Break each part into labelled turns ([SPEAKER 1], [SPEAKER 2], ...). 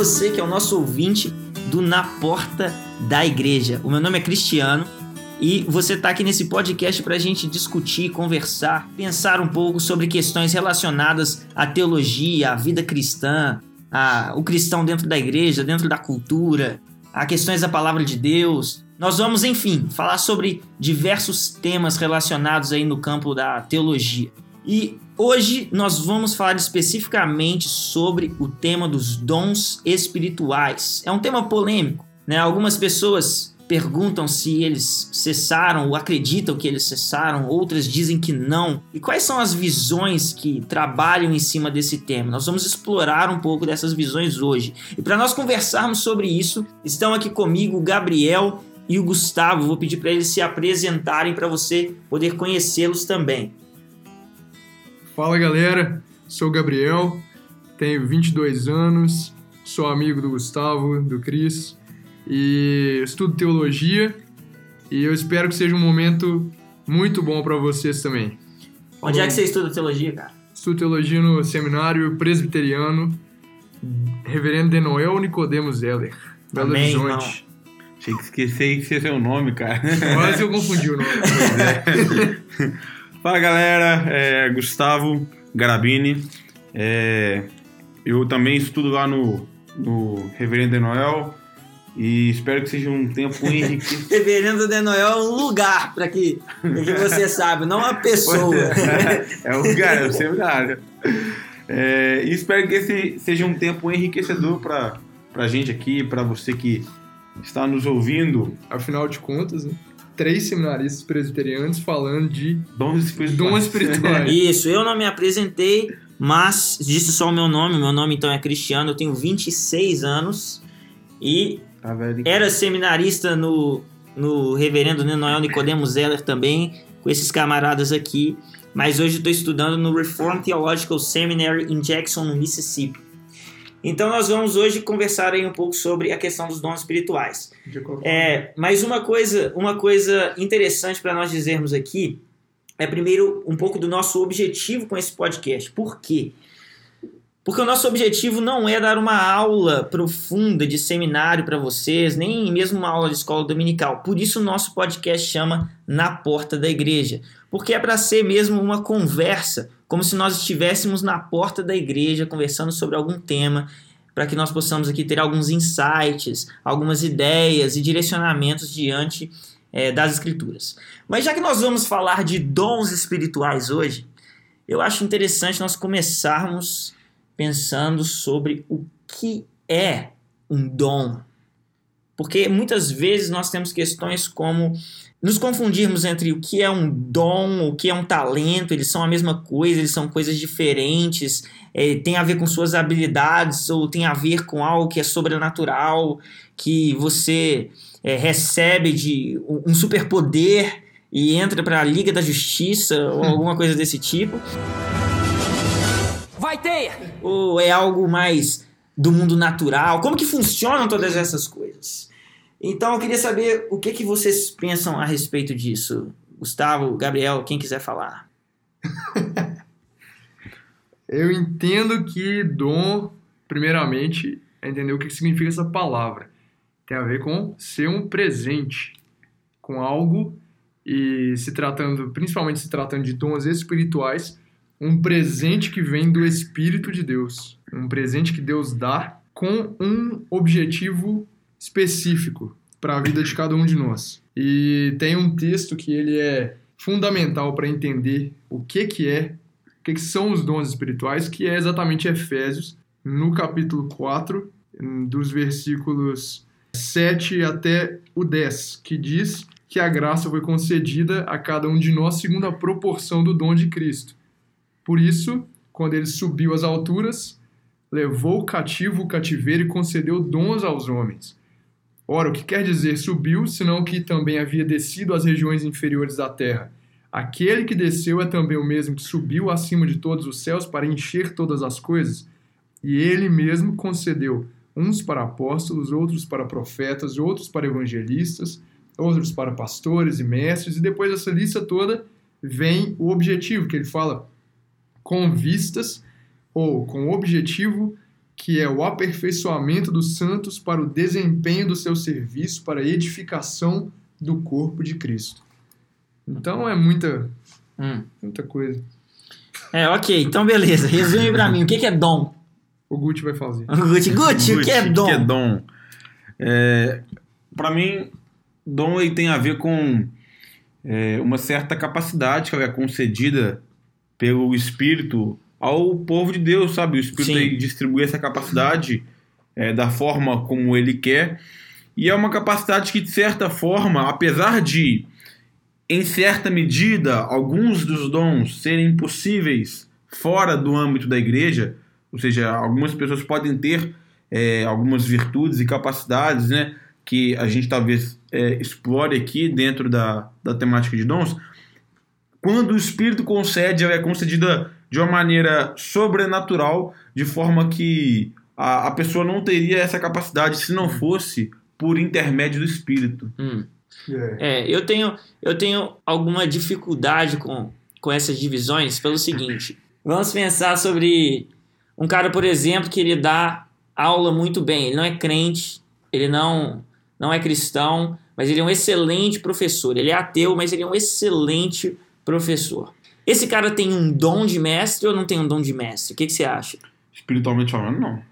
[SPEAKER 1] você que é o nosso ouvinte do Na Porta da Igreja. O meu nome é Cristiano e você está aqui nesse podcast para a gente discutir, conversar, pensar um pouco sobre questões relacionadas à teologia, à vida cristã, a, o cristão dentro da igreja, dentro da cultura, a questões da palavra de Deus. Nós vamos, enfim, falar sobre diversos temas relacionados aí no campo da teologia. E hoje nós vamos falar especificamente sobre o tema dos dons espirituais. É um tema polêmico, né? Algumas pessoas perguntam se eles cessaram ou acreditam que eles cessaram, outras dizem que não. E quais são as visões que trabalham em cima desse tema? Nós vamos explorar um pouco dessas visões hoje. E para nós conversarmos sobre isso, estão aqui comigo o Gabriel e o Gustavo. Vou pedir para eles se apresentarem para você poder conhecê-los também.
[SPEAKER 2] Fala galera, sou o Gabriel, tenho 22 anos, sou amigo do Gustavo, do Cris e estudo teologia e eu espero que seja um momento muito bom para vocês também.
[SPEAKER 1] Onde é que você estuda teologia, cara?
[SPEAKER 2] Estudo teologia no seminário presbiteriano Reverendo Denoel Nicodemo Zeller, Belo
[SPEAKER 1] Amém,
[SPEAKER 2] Horizonte.
[SPEAKER 1] irmão.
[SPEAKER 3] Achei que esqueci que esse é o nome, cara.
[SPEAKER 2] Quase eu confundi o nome.
[SPEAKER 3] Fala galera, é Gustavo Garabini. É, eu também estudo lá no, no Reverendo de Noel e espero que seja um tempo enriquecido.
[SPEAKER 1] Reverendo de Noel é um lugar para que, que você sabe, não uma pessoa.
[SPEAKER 3] é um lugar, é um seminário. É, e espero que esse seja um tempo enriquecedor para a gente aqui, para você que está nos ouvindo.
[SPEAKER 2] Afinal de contas, né? Três seminaristas presbiterianos falando de
[SPEAKER 3] Dons espirituais.
[SPEAKER 2] dons espirituais.
[SPEAKER 1] Isso, eu não me apresentei, mas disse só o meu nome. Meu nome então é Cristiano, eu tenho 26 anos e
[SPEAKER 3] Tá
[SPEAKER 1] era seminarista no, no Reverendo Noel Nicodemo Zeller também, com esses camaradas aqui. Mas hoje estou estudando no Reformed Theological Seminary em Jackson, no Mississippi. Então nós vamos hoje conversar aí um pouco sobre a questão dos dons espirituais. É, mas uma coisa, uma coisa interessante para nós dizermos aqui é primeiro um pouco do nosso objetivo com esse podcast. Por quê? Porque o nosso objetivo não é dar uma aula profunda de seminário para vocês, nem mesmo uma aula de escola dominical. Por isso o nosso podcast chama Na Porta da Igreja, porque é para ser mesmo uma conversa, como se nós estivéssemos na porta da igreja conversando sobre algum tema, para que nós possamos aqui ter alguns insights, algumas ideias e direcionamentos diante é, das escrituras. Mas já que nós vamos falar de dons espirituais hoje, eu acho interessante nós começarmos pensando sobre o que é um dom. Porque muitas vezes nós temos questões como nos confundirmos entre o que é um dom, o que é um talento, eles são a mesma coisa, eles são coisas diferentes, é, tem a ver com suas habilidades ou tem a ver com algo que é sobrenatural, que você é, recebe de um superpoder e entra para a Liga da Justiça ou alguma coisa desse tipo.
[SPEAKER 4] Vai ter!
[SPEAKER 1] Ou é algo mais do mundo natural? Como que funcionam todas essas coisas? Então eu queria saber o que, que vocês pensam a respeito disso. Gustavo, Gabriel, quem quiser falar.
[SPEAKER 2] Eu entendo que dom, primeiramente, é entender o que significa essa palavra. Tem a ver com ser um presente, com algo e se tratando, principalmente se tratando de dons espirituais, um presente que vem do Espírito de Deus, um presente que Deus dá com um objetivo específico para a vida de cada um de nós. E tem um texto que ele é fundamental para entender o que que é, o que, que são os dons espirituais, que é exatamente Efésios, no capítulo 4, dos versículos 7 até o 10, que diz que a graça foi concedida a cada um de nós segundo a proporção do dom de Cristo. Por isso, quando ele subiu às alturas, levou cativo o cativeiro e concedeu dons aos homens. Ora, o que quer dizer subiu, senão que também havia descido às regiões inferiores da terra? Aquele que desceu é também o mesmo que subiu acima de todos os céus para encher todas as coisas. E ele mesmo concedeu uns para apóstolos, outros para profetas, outros para evangelistas, outros para pastores e mestres, e depois dessa lista toda vem o objetivo, que ele fala com vistas ou com o objetivo que é o aperfeiçoamento dos santos para o desempenho do seu serviço, para a edificação do corpo de Cristo. Então é muita,
[SPEAKER 1] Hum.
[SPEAKER 2] muita coisa.
[SPEAKER 1] É, ok. Então, beleza. Resume pra mim. O que que é dom?
[SPEAKER 2] O Gucci vai fazer.
[SPEAKER 1] Gucci, Gucci, o que é dom?
[SPEAKER 3] O que é dom? É, para mim, dom ele tem a ver com é, uma certa capacidade que é concedida pelo Espírito ao povo de Deus, sabe? O Espírito
[SPEAKER 1] Sim.
[SPEAKER 3] distribui essa capacidade é, da forma como ele quer. E é uma capacidade que, de certa forma, apesar de, em certa medida, alguns dos dons serem possíveis fora do âmbito da igreja, ou seja, algumas pessoas podem ter é, algumas virtudes e capacidades, né, que a gente talvez é, explore aqui dentro da, da temática de dons. Quando o Espírito concede, ela é concedida de uma maneira sobrenatural, de forma que a, a pessoa não teria essa capacidade se não fosse por intermédio do Espírito.
[SPEAKER 1] Hum.
[SPEAKER 2] É.
[SPEAKER 1] É, eu tenho, eu tenho alguma dificuldade com, com essas divisões pelo seguinte. Vamos pensar sobre um cara, por exemplo, que ele dá aula muito bem. Ele não é crente, ele não, não é cristão, mas ele é um excelente professor. Ele é ateu, mas ele é um excelente professor. Esse cara tem um dom de mestre ou não tem um dom de mestre? O que, que você acha?
[SPEAKER 3] Espiritualmente falando, não.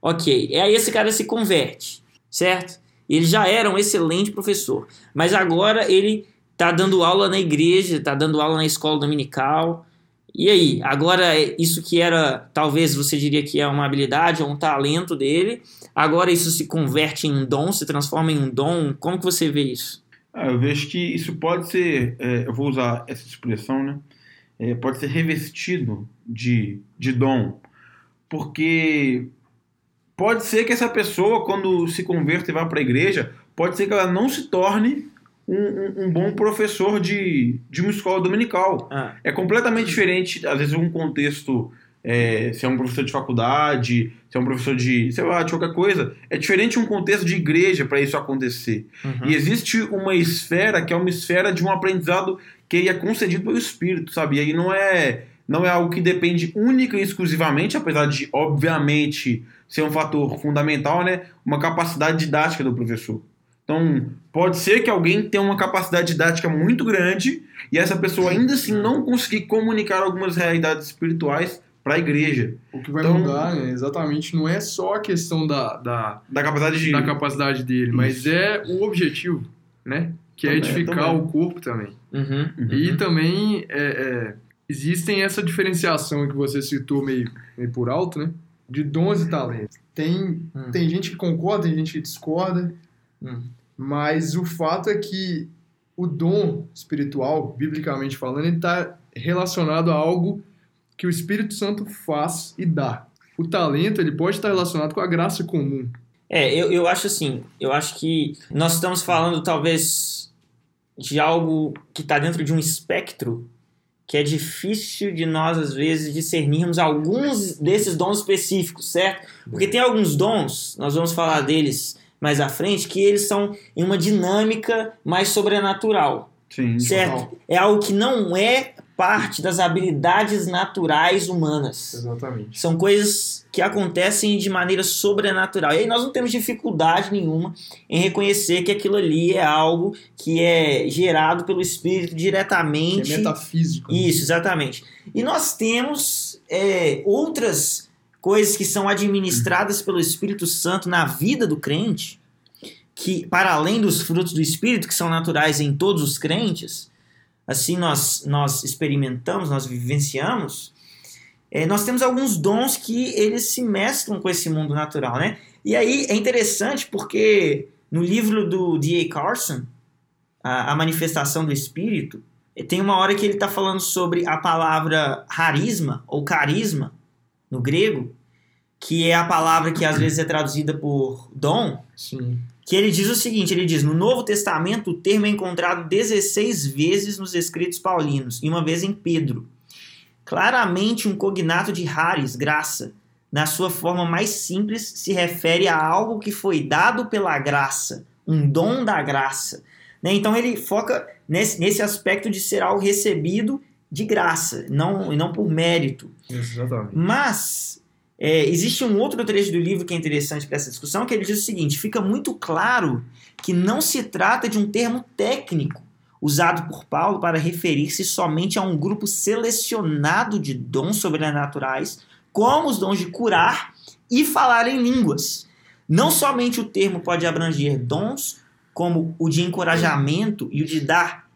[SPEAKER 1] Ok, e aí esse cara se converte, certo? Ele já era um excelente professor, mas agora ele tá dando aula na igreja, tá dando aula na escola dominical. E aí, agora isso que era, talvez você diria que é uma habilidade ou um talento dele, agora isso se converte em um dom, se transforma em um dom. Como que você vê isso?
[SPEAKER 3] Ah, eu vejo que isso pode ser, é, eu vou usar essa expressão, né? É, pode ser revestido de, de dom, porque pode ser que essa pessoa, quando se converta e vai para a igreja, pode ser que ela não se torne um, um- um bom professor de, de uma escola dominical.
[SPEAKER 1] Ah,
[SPEAKER 3] É completamente diferente, às vezes, um contexto, é, se é um professor de faculdade, se é um professor de, sei lá, de qualquer coisa. É diferente um contexto de igreja para isso acontecer.
[SPEAKER 1] uhum.
[SPEAKER 3] E existe uma esfera que é uma esfera de um aprendizado que é concedido pelo Espírito, sabe? E aí não é, não é algo que depende única e exclusivamente, apesar de, obviamente, ser um fator fundamental, né? Uma capacidade didática do professor. Então, pode ser que alguém tenha uma capacidade didática muito grande e essa pessoa ainda assim não conseguir comunicar algumas realidades espirituais para a igreja.
[SPEAKER 2] O que vai
[SPEAKER 3] Então-
[SPEAKER 2] mudar, né, exatamente, não é só a questão da, da,
[SPEAKER 3] Da capacidade de.
[SPEAKER 2] da capacidade dele, mas é o objetivo, né? Que é
[SPEAKER 3] Também,
[SPEAKER 2] edificar
[SPEAKER 3] também.
[SPEAKER 2] o corpo também.
[SPEAKER 1] Uhum.
[SPEAKER 3] Uhum.
[SPEAKER 2] E também é, é, existem essa diferenciação que você citou meio, meio por alto, né? De dons e talentos. Tem,
[SPEAKER 1] Hum.
[SPEAKER 2] tem gente que concorda, tem gente que discorda,
[SPEAKER 1] Hum.
[SPEAKER 2] mas o fato é que o dom espiritual, biblicamente falando, ele está relacionado a algo que o Espírito Santo faz e dá. O talento ele pode estar relacionado com a graça comum.
[SPEAKER 1] É, eu, eu acho assim, eu acho que nós estamos falando talvez de algo que está dentro de um espectro que é difícil de nós, às vezes, discernirmos alguns desses dons específicos, certo? Porque tem alguns dons, nós vamos falar deles mais à frente, que eles são em uma dinâmica mais sobrenatural.
[SPEAKER 3] Sim.
[SPEAKER 1] Certo? É algo que não é parte das habilidades naturais humanas.
[SPEAKER 2] Exatamente.
[SPEAKER 1] São coisas que acontecem de maneira sobrenatural. E aí nós não temos dificuldade nenhuma em reconhecer que aquilo ali é algo que é gerado pelo Espírito
[SPEAKER 2] Que
[SPEAKER 1] diretamente.
[SPEAKER 2] é metafísico. né?
[SPEAKER 1] Isso, exatamente. E nós temos é, outras coisas que são administradas pelo Espírito Santo na vida do crente, que para além dos frutos do Espírito, que são naturais em todos os crentes, assim nós, nós experimentamos, nós vivenciamos, é, nós temos alguns dons que eles se mesclam com esse mundo natural, né? E aí é interessante porque no livro do D.A. Carson, a, a Manifestação do Espírito, tem uma hora que ele está falando sobre a palavra harisma ou carisma no grego, que é a palavra que às vezes é traduzida por dom,
[SPEAKER 2] Sim.
[SPEAKER 1] Que ele diz o seguinte, ele diz, no Novo Testamento o termo é encontrado 16 vezes nos escritos paulinos e uma vez em Pedro. Claramente um cognato de haris, graça, na sua forma mais simples, se refere a algo que foi dado pela graça, um dom da graça. Né? Então ele foca nesse, nesse aspecto de ser algo recebido de graça, não, e não por mérito.
[SPEAKER 2] Exatamente.
[SPEAKER 1] Mas É, existe um outro trecho do livro que é interessante para essa discussão, que ele diz o seguinte: fica muito claro que não se trata de um termo técnico usado por Paulo para referir-se somente a um grupo selecionado de dons sobrenaturais, como os dons de curar e falar em línguas. Não somente o termo pode abranger dons, como o de encorajamento e o de dar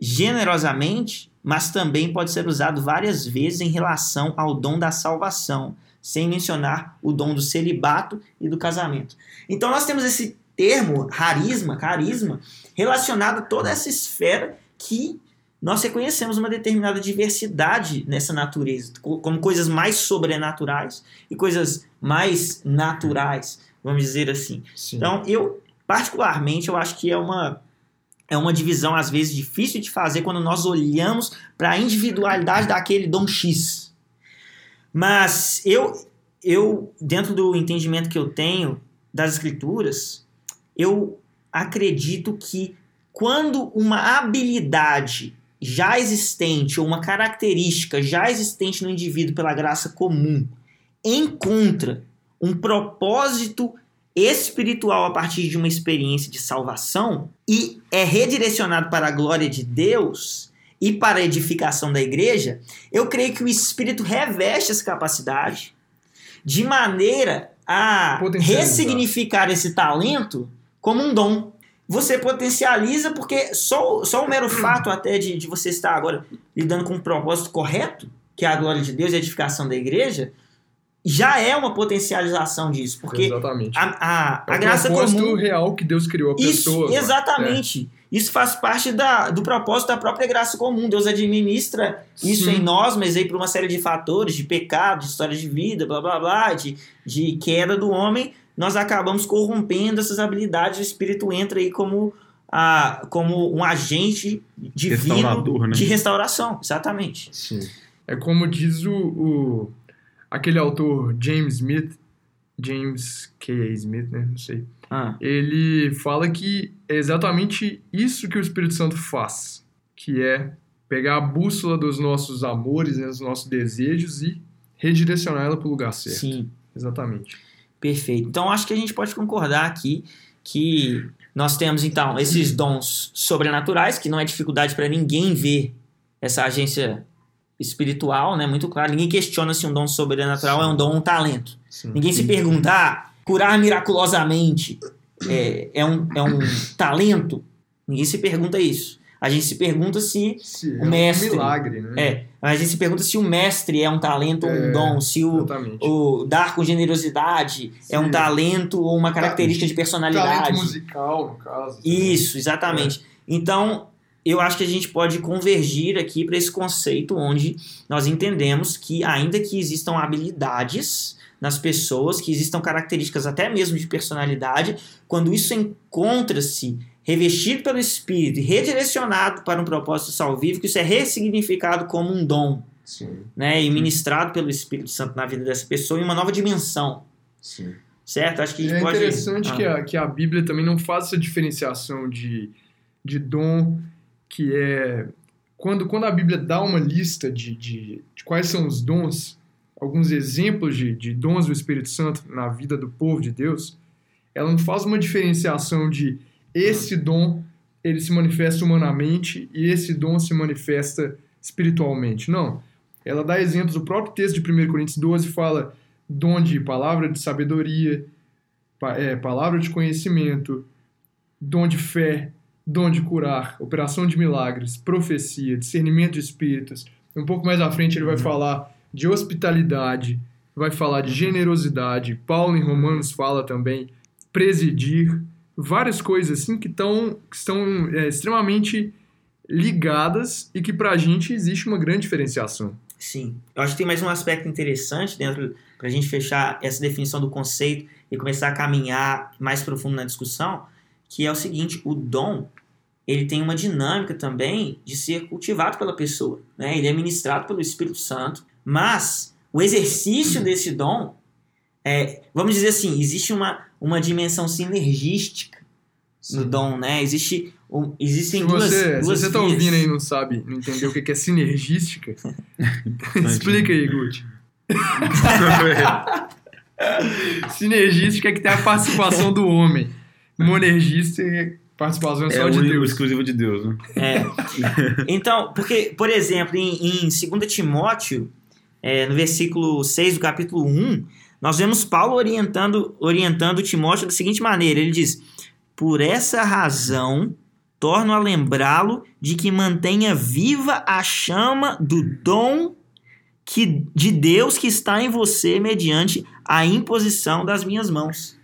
[SPEAKER 1] generosamente, mas também pode ser usado várias vezes em relação ao dom da salvação, sem mencionar o dom do celibato e do casamento. Então nós temos esse termo, harisma, carisma, relacionado a toda essa esfera que nós reconhecemos uma determinada diversidade nessa natureza, como coisas mais sobrenaturais e coisas mais naturais, vamos dizer assim. Sim. Então, eu, particularmente, eu acho que é uma, é uma divisão, às vezes, difícil de fazer quando nós olhamos para a individualidade daquele dom X. Mas eu, eu, dentro do entendimento que eu tenho das escrituras, eu acredito que quando uma habilidade já existente ou uma característica já existente no indivíduo pela graça comum encontra um propósito espiritual a partir de uma experiência de salvação e é redirecionado para a glória de Deus e para a edificação da igreja, eu creio que o Espírito reveste essa capacidade de maneira a ressignificar esse talento como um dom você potencializa porque só, só o mero fato até de, de você estar agora lidando com um propósito correto, que é a glória de Deus e a edificação da igreja, já é uma potencialização disso. Porque
[SPEAKER 2] exatamente.
[SPEAKER 1] a, a, a
[SPEAKER 2] é
[SPEAKER 1] graça
[SPEAKER 2] comum... real que Deus criou a
[SPEAKER 1] isso,
[SPEAKER 2] pessoa.
[SPEAKER 1] Exatamente. É. Isso faz parte da, do propósito da própria graça comum. Deus administra isso Sim. em nós, mas aí por uma série de fatores, de pecado, de história de vida, blá blá blá, de, de queda do homem, nós acabamos corrompendo essas habilidades, o espírito entra aí como, a, como um agente divino né? de restauração, exatamente.
[SPEAKER 2] Sim. É como diz o, o, aquele autor James Smith, James K. Smith, né? Não sei.
[SPEAKER 1] Ah.
[SPEAKER 2] Ele fala que é exatamente isso que o Espírito Santo faz, que é pegar a bússola dos nossos amores, né, dos nossos desejos e redirecionar ela para o lugar certo.
[SPEAKER 1] Sim.
[SPEAKER 2] Exatamente.
[SPEAKER 1] Perfeito. Então acho que a gente pode concordar aqui que nós temos então esses dons sobrenaturais, que não é dificuldade para ninguém ver essa agência espiritual, né? Muito claro. Ninguém questiona se um dom sobrenatural Sim. é um dom ou um talento. Sim. Ninguém se pergunta, ah, curar miraculosamente é, é, um, é um talento? Ninguém se pergunta isso. A gente se pergunta se,
[SPEAKER 2] se
[SPEAKER 1] o mestre.
[SPEAKER 2] É um milagre, né?
[SPEAKER 1] É. A gente se pergunta se o mestre é um talento é, ou um é, dom, se o, o dar com generosidade é um talento ou uma característica de personalidade.
[SPEAKER 2] Talento musical, no caso.
[SPEAKER 1] Isso, exatamente. É. Então, eu acho que a gente pode convergir aqui para esse conceito onde nós entendemos que, ainda que existam habilidades nas pessoas, que existam características até mesmo de personalidade, quando isso encontra-se revestido pelo Espírito e redirecionado para um propósito salvífico, isso é ressignificado como um dom.
[SPEAKER 2] Sim.
[SPEAKER 1] Né, e ministrado pelo Espírito Santo na vida dessa pessoa em uma nova dimensão.
[SPEAKER 2] Sim.
[SPEAKER 1] Certo? Acho que a gente
[SPEAKER 2] é
[SPEAKER 1] pode...
[SPEAKER 2] interessante ah. que, a, que a Bíblia também não faz essa diferenciação de, de dom, que é. Quando, quando a Bíblia dá uma lista de, de, de quais são os dons, alguns exemplos de, de dons do Espírito Santo na vida do povo de Deus, ela não faz uma diferenciação de esse dom ele se manifesta humanamente e esse dom se manifesta espiritualmente. Não. Ela dá exemplos. O próprio texto de 1 Coríntios 12 fala dom de palavra de sabedoria, é, palavra de conhecimento, dom de fé, dom de curar, operação de milagres, profecia, discernimento de espíritos. Um pouco mais à frente ele vai uhum. falar de hospitalidade, vai falar de generosidade. Paulo em Romanos fala também presidir várias coisas assim que, tão, que estão é, extremamente ligadas e que para a gente existe uma grande diferenciação.
[SPEAKER 1] Sim. Eu acho que tem mais um aspecto interessante dentro para a gente fechar essa definição do conceito e começar a caminhar mais profundo na discussão, que é o seguinte: o dom ele tem uma dinâmica também de ser cultivado pela pessoa, né? Ele é ministrado pelo Espírito Santo, mas o exercício desse dom é, vamos dizer assim, existe uma, uma dimensão sinergística Sim. no dom, né? Existe, um, existem
[SPEAKER 2] se
[SPEAKER 1] duas,
[SPEAKER 2] você,
[SPEAKER 1] duas
[SPEAKER 2] Se você está ouvindo aí e não sabe, não entendeu o que é sinergística, explica aí, Guti. Sinergística é que tem a participação do homem. Monergista é participação
[SPEAKER 3] É
[SPEAKER 2] só
[SPEAKER 3] o
[SPEAKER 2] de Deus.
[SPEAKER 3] exclusivo de Deus, né?
[SPEAKER 1] É. Então, porque, por exemplo, em, em 2 Timóteo, é, no versículo 6 do capítulo 1, nós vemos Paulo orientando, orientando Timóteo da seguinte maneira: ele diz, por essa razão, torno a lembrá-lo de que mantenha viva a chama do dom que, de Deus que está em você mediante a imposição das minhas mãos.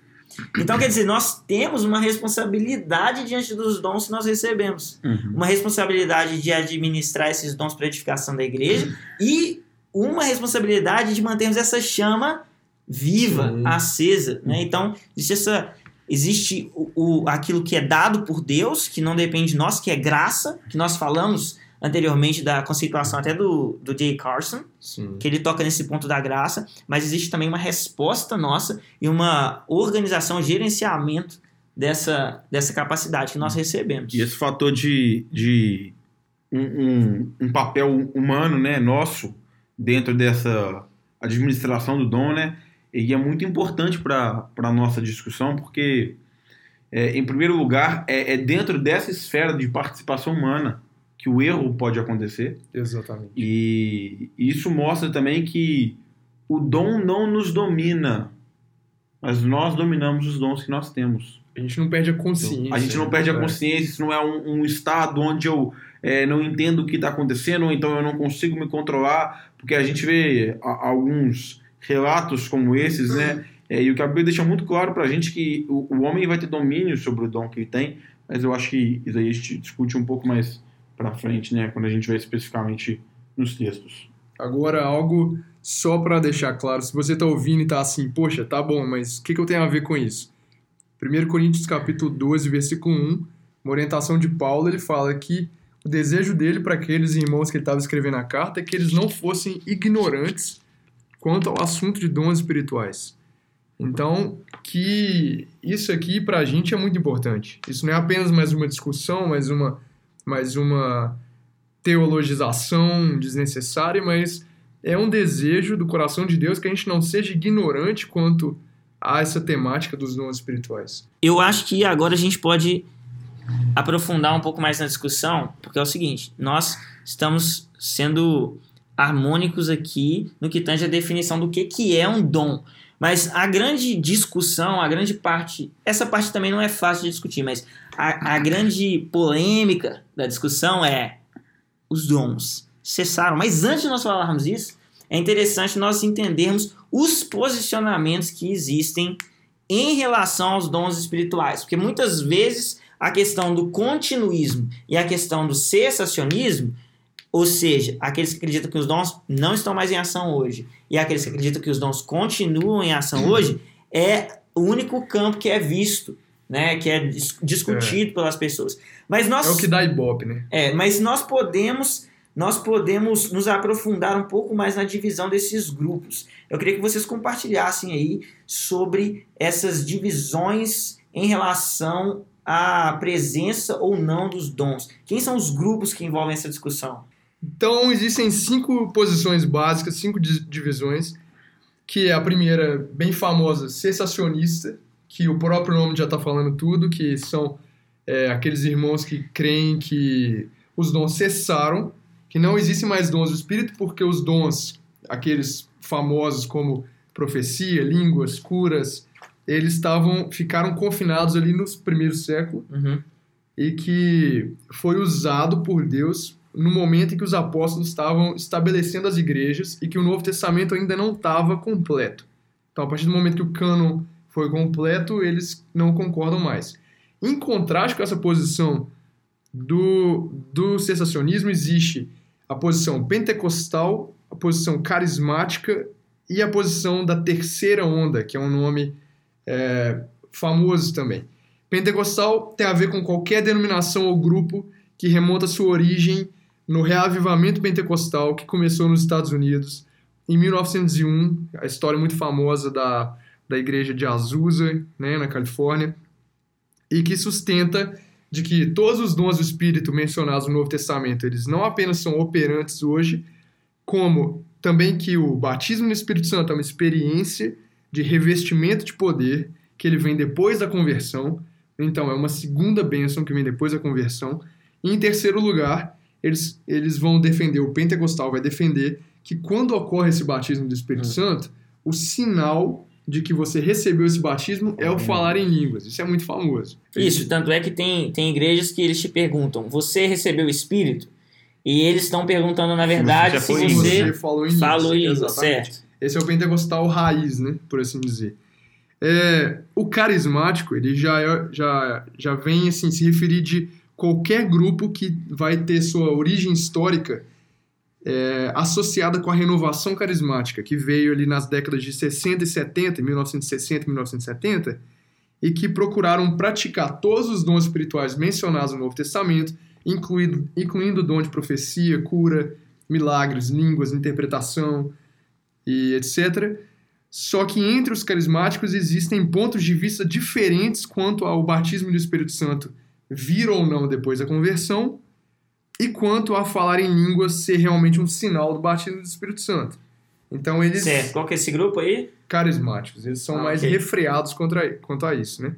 [SPEAKER 1] Então, quer dizer, nós temos uma responsabilidade diante dos dons que nós recebemos
[SPEAKER 3] Uhum.
[SPEAKER 1] uma responsabilidade de administrar esses dons para edificação da igreja e uma responsabilidade de mantermos essa chama viva,
[SPEAKER 2] Sim.
[SPEAKER 1] acesa, né? Então, existe essa existe o, o- aquilo que é dado por Deus, que não depende de nós, que é graça, que nós falamos anteriormente da conceituação até do, do Jay Carson,
[SPEAKER 2] Sim.
[SPEAKER 1] que ele toca nesse ponto da graça, mas existe também uma resposta nossa e uma organização, gerenciamento dessa, dessa capacidade que nós recebemos.
[SPEAKER 3] E esse fator de, de um, um, um papel humano, né, nosso, dentro dessa administração do dom, né, e é muito importante para a nossa discussão, porque, é, em primeiro lugar, é, é dentro dessa esfera de participação humana que o erro pode acontecer,
[SPEAKER 2] Exatamente.
[SPEAKER 3] e isso mostra também que o dom não nos domina, mas nós dominamos os dons que nós temos.
[SPEAKER 2] A gente não perde a consciência.
[SPEAKER 3] A gente não perde a
[SPEAKER 2] né?
[SPEAKER 3] consciência, isso não é um, um estado onde eu é, não entendo o que está acontecendo, ou então eu não consigo me controlar, porque a gente vê a- alguns relatos como esses, né? É, e o que a Bíblia deixa muito claro para a gente que o, o homem vai ter domínio sobre o dom que ele tem, mas eu acho que isso aí a gente discute um pouco mais para frente, né? Quando a gente vai especificamente nos textos.
[SPEAKER 2] Agora, algo só para deixar claro, se você tá ouvindo e tá assim, poxa, tá bom, mas o que, que eu tenho a ver com isso? 1 Coríntios capítulo 12, versículo 1, uma orientação de Paulo, ele fala que o desejo dele para aqueles irmãos que ele estava escrevendo a carta é que eles não fossem ignorantes quanto ao assunto de dons espirituais. Então, que isso aqui para a gente é muito importante. Isso não é apenas mais uma discussão, mais uma, mais uma teologização desnecessária, mas é um desejo do coração de Deus que a gente não seja ignorante quanto a essa temática dos dons espirituais.
[SPEAKER 1] Eu acho que agora a gente pode aprofundar um pouco mais na discussão, porque é o seguinte, nós estamos sendo harmônicos aqui no que tange a definição do que, que é um dom. Mas a grande discussão, a grande parte, essa parte também não é fácil de discutir, mas a, a grande polêmica da discussão é os dons cessaram. Mas antes de nós falarmos isso, é interessante nós entendermos os posicionamentos que existem em relação aos dons espirituais, porque muitas vezes a questão do continuismo e a questão do cessacionismo, ou seja, aqueles que acreditam que os dons não estão mais em ação hoje e aqueles que acreditam que os dons continuam em ação hoje, é o único campo que é visto, né, que é dis- discutido pelas pessoas. Mas nós
[SPEAKER 2] É o que dá ibope, né?
[SPEAKER 1] é, mas nós podemos nós podemos nos aprofundar um pouco mais na divisão desses grupos. Eu queria que vocês compartilhassem aí sobre essas divisões em relação à presença ou não dos dons. Quem são os grupos que envolvem essa discussão?
[SPEAKER 2] Então, existem cinco posições básicas, cinco di- divisões, que é a primeira, bem famosa, cessacionista, que o próprio nome já está falando tudo, que são é, aqueles irmãos que creem que os dons cessaram, que não existem mais dons do Espírito, porque os dons, aqueles famosos como profecia, línguas, curas, eles estavam ficaram confinados ali nos primeiros séculos e que foi usado por Deus no momento em que os apóstolos estavam estabelecendo as igrejas e que o Novo Testamento ainda não estava completo. Então, a partir do momento que o cânon foi completo, eles não concordam mais. Em contraste com essa posição do, do cessacionismo, existe a posição pentecostal, a posição carismática e a posição da terceira onda, que é um nome é, famoso também. Pentecostal tem a ver com qualquer denominação ou grupo que remonta sua origem no reavivamento pentecostal que começou nos Estados Unidos em 1901, a história muito famosa da, da igreja de Azusa, né, na Califórnia, e que sustenta de que todos os dons do Espírito mencionados no Novo Testamento, eles não apenas são operantes hoje, como também que o batismo no Espírito Santo é uma experiência de revestimento de poder que ele vem depois da conversão. Então, é uma segunda bênção que vem depois da conversão. E, em terceiro lugar, eles, eles vão defender, o pentecostal vai defender que quando ocorre esse batismo do Espírito hum. Santo, o sinal de que você recebeu esse batismo é o falar em línguas. Isso é muito famoso.
[SPEAKER 1] Isso, tanto é que tem, tem igrejas que eles te perguntam: você recebeu o Espírito? E eles estão perguntando, na verdade, se você, você falou em falou línguas, certo?
[SPEAKER 2] Esse é o pentecostal raiz, né? Por assim dizer. É, o carismático, ele já, é, já, já vem assim, se referir de qualquer grupo que vai ter sua origem histórica é, associada com a renovação carismática, que veio ali nas décadas de 60 e 70, 1960 e 1970, e que procuraram praticar todos os dons espirituais mencionados no Novo Testamento, incluindo, incluindo o dom de profecia, cura, milagres, línguas, interpretação e etc. Só que entre os carismáticos existem pontos de vista diferentes quanto ao batismo do Espírito Santo vir ou não depois da conversão, e quanto a falar em línguas ser realmente um sinal do batismo do Espírito Santo. Então eles.
[SPEAKER 1] Certo. Qual que é esse grupo aí?
[SPEAKER 2] Carismáticos. Eles são ah, mais okay. refreados contra, quanto a isso, né?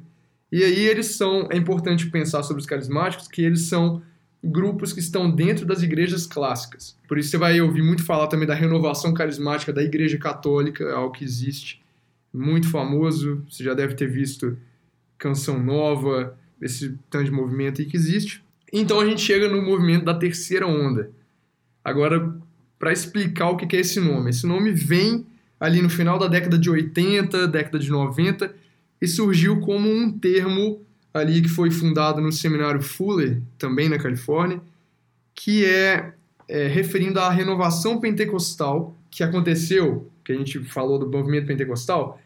[SPEAKER 2] E aí eles são. É importante pensar sobre os carismáticos que eles são grupos que estão dentro das igrejas clássicas. Por isso você vai ouvir muito falar também da renovação carismática da Igreja Católica, é algo que existe, muito famoso. Você já deve ter visto Canção Nova, esse tanto de movimento aí que existe. Então a gente chega no movimento da terceira onda. Agora, para explicar o que é esse nome. Esse nome vem ali no final da década de 80, década de 90, e surgiu como um termo ali que foi fundado no seminário Fuller, também na Califórnia, que é, é referindo à renovação pentecostal que aconteceu, que a gente falou do movimento pentecostal,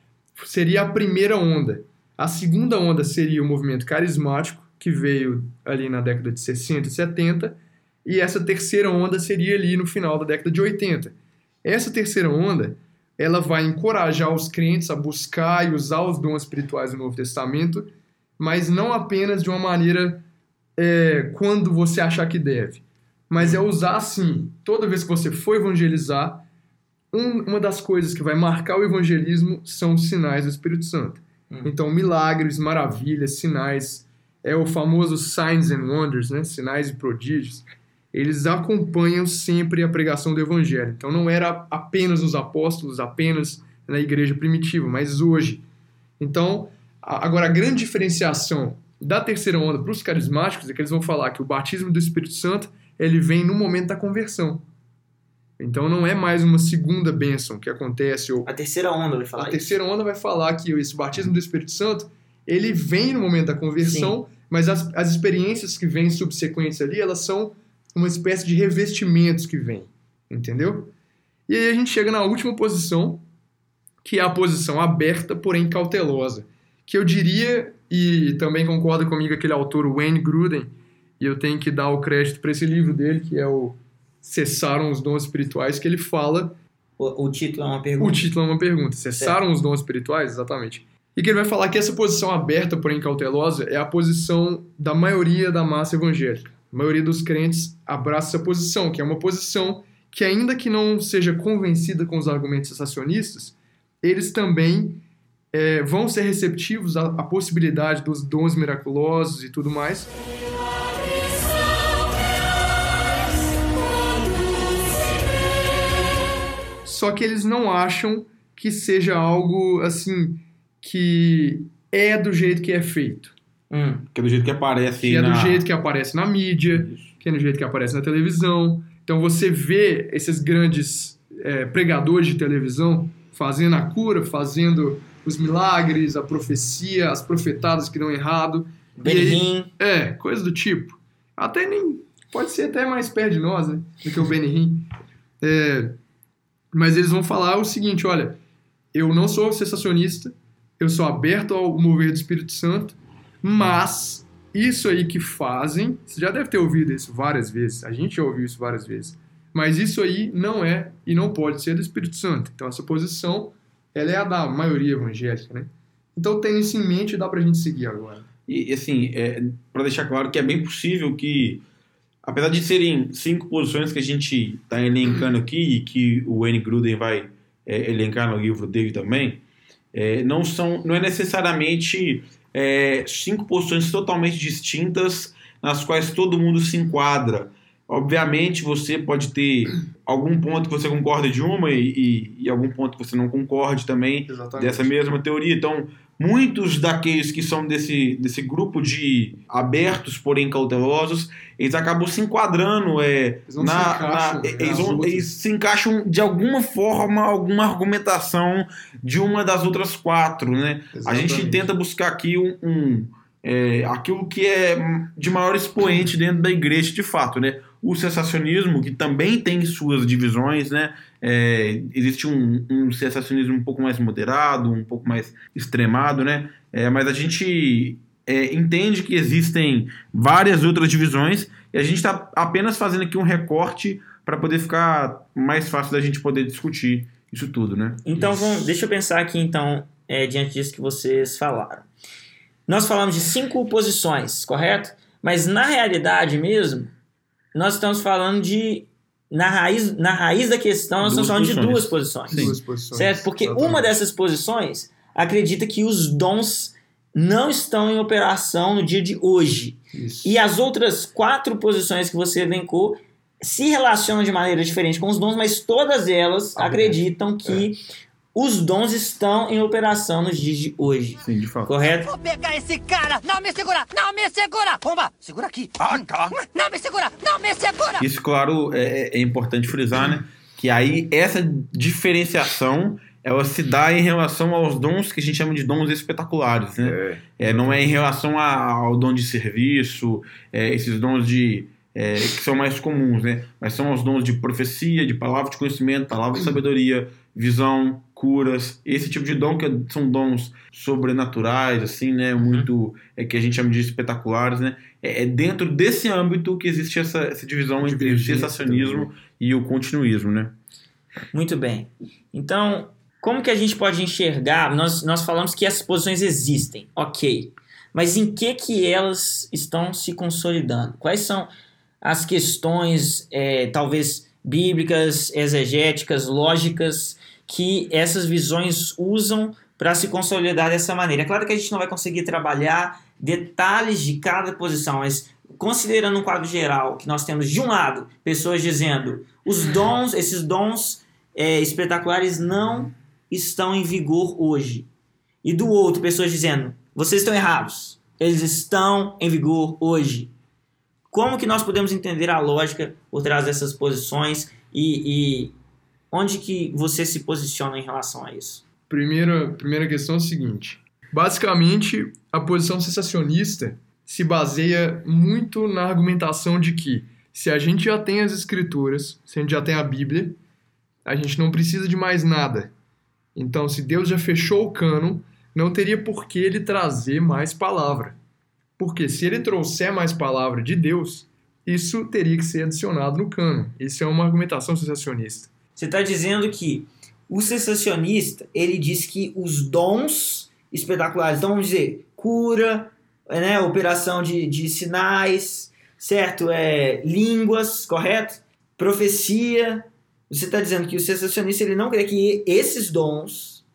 [SPEAKER 2] seria a primeira onda. A segunda onda seria o movimento carismático, que veio ali na década de 60 e 70, e essa terceira onda seria ali no final da década de 80. Essa terceira onda, ela vai encorajar os crentes a buscar e usar os dons espirituais do Novo Testamento, mas não apenas de uma maneira é, quando você achar que deve, mas é usar assim, toda vez que você for evangelizar, um, uma das coisas que vai marcar o evangelismo são os sinais do Espírito Santo. Hum. Então, milagres, maravilhas, sinais, é o famoso signs and wonders, né? Sinais e prodígios. Eles acompanham sempre a pregação do evangelho. Então não era apenas os apóstolos, apenas na igreja primitiva, mas hoje. Então, agora a grande diferenciação da terceira onda para os carismáticos é que eles vão falar que o batismo do Espírito Santo ele vem no momento da conversão. Então não é mais uma segunda bênção que acontece. Ou
[SPEAKER 1] a terceira onda vai falar.
[SPEAKER 2] A isso. terceira onda vai falar que esse batismo do Espírito Santo ele vem no momento da conversão, Sim. mas as, as experiências que vêm subsequentes ali, elas são uma espécie de revestimentos que vêm, entendeu? E aí a gente chega na última posição, que é a posição aberta, porém cautelosa, que eu diria, e também concorda comigo aquele autor Wayne Gruden, e eu tenho que dar o crédito para esse livro dele, que é o Cessaram os Dons Espirituais, que ele fala...
[SPEAKER 1] O, o título é uma pergunta.
[SPEAKER 2] O título é uma pergunta. Cessaram certo. os dons espirituais? Exatamente. E que ele vai falar que essa posição aberta, porém cautelosa, é a posição da maioria da massa evangélica. A maioria dos crentes abraça essa posição, que é uma posição que, ainda que não seja convencida com os argumentos sensacionistas, eles também é, vão ser receptivos à, à possibilidade dos dons miraculosos e tudo mais. Só que eles não acham que seja algo assim que é do jeito que é feito.
[SPEAKER 3] Hum. Que é do jeito que aparece
[SPEAKER 2] Que é do jeito que aparece na mídia, Isso. que é do jeito que aparece na televisão. Então você vê esses grandes é, pregadores de televisão fazendo a cura, fazendo os milagres, a profecia, as profetadas que dão errado.
[SPEAKER 1] Benihim.
[SPEAKER 2] É, coisa do tipo. Até nem. Pode ser até mais perto de nós, né? Do que o Benihim. É, mas eles vão falar o seguinte: olha, eu não sou sensacionista, eu sou aberto ao mover do Espírito Santo, mas isso aí que fazem, você já deve ter ouvido isso várias vezes, a gente já ouviu isso várias vezes, mas isso aí não é e não pode ser do Espírito Santo. Então essa posição, ela é a da maioria evangélica, né? Então tem isso em mente dá pra gente seguir agora.
[SPEAKER 3] E assim, é, para deixar claro que é bem possível que apesar de serem cinco posições que a gente está elencando aqui e que o Wayne Gruden vai é, elencar no livro dele também, é, não são, não é necessariamente é, cinco posições totalmente distintas nas quais todo mundo se enquadra. Obviamente, você pode ter algum ponto que você concorda de uma e, e, e algum ponto que você não concorde também
[SPEAKER 2] Exatamente.
[SPEAKER 3] dessa mesma teoria. Então, muitos daqueles que são desse, desse grupo de abertos, porém cautelosos, eles acabam se enquadrando é,
[SPEAKER 2] Eles
[SPEAKER 3] na,
[SPEAKER 2] se encaixam,
[SPEAKER 3] na-
[SPEAKER 2] né,
[SPEAKER 3] eles, vão- eles se encaixam de alguma forma, alguma argumentação de uma das outras quatro, né? A gente tenta buscar aqui um, um, é, aquilo que é de maior expoente dentro da igreja, de fato, né? O sensacionismo, que também tem suas divisões, né? É, existe um, um sensacionismo um pouco mais moderado, um pouco mais extremado, né? É, mas a gente é, entende que existem várias outras divisões e a gente está apenas fazendo aqui um recorte para poder ficar mais fácil da gente poder discutir isso tudo, né?
[SPEAKER 1] Então, vamos, deixa eu pensar aqui, então, é, diante disso que vocês falaram. Nós falamos de cinco posições, correto? Mas na realidade mesmo, nós estamos falando de. Na raiz, na raiz da questão, nós
[SPEAKER 3] Duas
[SPEAKER 1] estamos falando de
[SPEAKER 3] posições.
[SPEAKER 1] duas posições.
[SPEAKER 3] Sim.
[SPEAKER 2] Duas posições.
[SPEAKER 1] Certo? Porque
[SPEAKER 2] Exatamente.
[SPEAKER 1] uma dessas posições acredita que os dons não estão em operação no dia de hoje.
[SPEAKER 2] Isso.
[SPEAKER 1] E as outras quatro posições que você elencou se relacionam de maneira diferente com os dons, mas todas elas
[SPEAKER 2] Ah,
[SPEAKER 1] acreditam que os dons estão em operação nos dias de hoje.
[SPEAKER 3] Sim, de fato.
[SPEAKER 1] Correto?
[SPEAKER 4] Vou pegar esse cara! Não me segura! Não me segura! Pomba, segura aqui! Ah, tá! Não me segura! Não me segura!
[SPEAKER 3] Isso, claro, é, é importante frisar, né? Que aí essa diferenciação ela se dá em relação aos dons que a gente chama de dons espetaculares, né? É, não é em relação a- ao dom de serviço, é, esses dons de é, que são mais comuns, né? Mas são os dons de profecia, de palavra de conhecimento, palavra de sabedoria, visão, curas, esse tipo de dom que são dons sobrenaturais, assim, né? Muito é, que a gente chama de espetaculares, né? É, é dentro desse âmbito que existe essa, essa divisão entre o sensacionismo e o continuismo, né?
[SPEAKER 1] Muito bem. Então, como que a gente pode enxergar? Nós, nós falamos que essas posições existem, ok. Mas em que que elas estão se consolidando? Quais são as questões, é, talvez bíblicas, exegéticas, lógicas, que essas visões usam para se consolidar dessa maneira? É claro que a gente não vai conseguir trabalhar detalhes de cada posição, mas considerando um quadro geral, que nós temos de um lado pessoas dizendo os dons, esses dons é, espetaculares não estão em vigor hoje. E do outro, pessoas dizendo, vocês estão errados. Eles estão em vigor hoje. Como que nós podemos entender a lógica por trás dessas posições e, e onde que você se posiciona em relação a isso?
[SPEAKER 2] Primeira, primeira questão é a seguinte. Basicamente, a posição sensacionista se baseia muito na argumentação de que se a gente já tem as escrituras, se a gente já tem a Bíblia, a gente não precisa de mais nada. Então, se Deus já fechou o cânon, não teria por que ele trazer mais palavra. Porque se ele trouxer mais palavra de Deus, isso teria que ser adicionado no cânon. Isso é uma argumentação sensacionista.
[SPEAKER 1] Você está dizendo que o sensacionista, ele diz que os dons espetaculares, então vamos dizer, cura, né, operação de, de sinais, certo? É, línguas, correto? Profecia. Você está dizendo que o sensacionista ele não crê que esses dons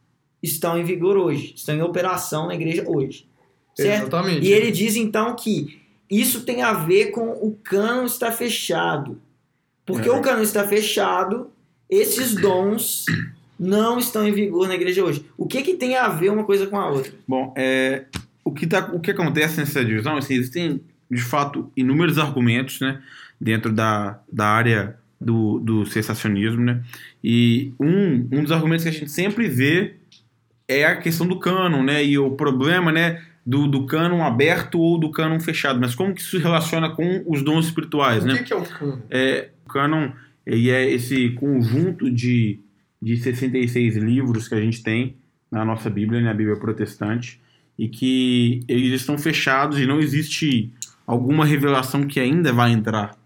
[SPEAKER 1] estão em vigor hoje, estão em operação na igreja hoje. Certo?
[SPEAKER 2] Exatamente.
[SPEAKER 1] E ele diz então que isso tem a ver com o cano estar fechado. Porque
[SPEAKER 3] É.
[SPEAKER 1] o cano está fechado, esses dons não estão em vigor na igreja hoje. O que, que tem a ver uma coisa com a outra?
[SPEAKER 3] Bom, é, o, que tá, o que acontece nessa divisão, assim, existem, de fato, inúmeros argumentos, né, dentro da, da área do, do sensacionismo, né, e um, um dos argumentos que a gente sempre vê é a questão do cânon, né, e o problema, né, do, do cânon aberto ou do cânon fechado, mas como que isso se relaciona com os dons espirituais,
[SPEAKER 2] O
[SPEAKER 3] né?
[SPEAKER 2] que, que é o cânon?
[SPEAKER 3] É, o cânon ele é esse conjunto de, de 66 livros que a gente tem na nossa Bíblia, na Bíblia protestante, e que eles estão fechados e não existe alguma revelação que ainda vai entrar.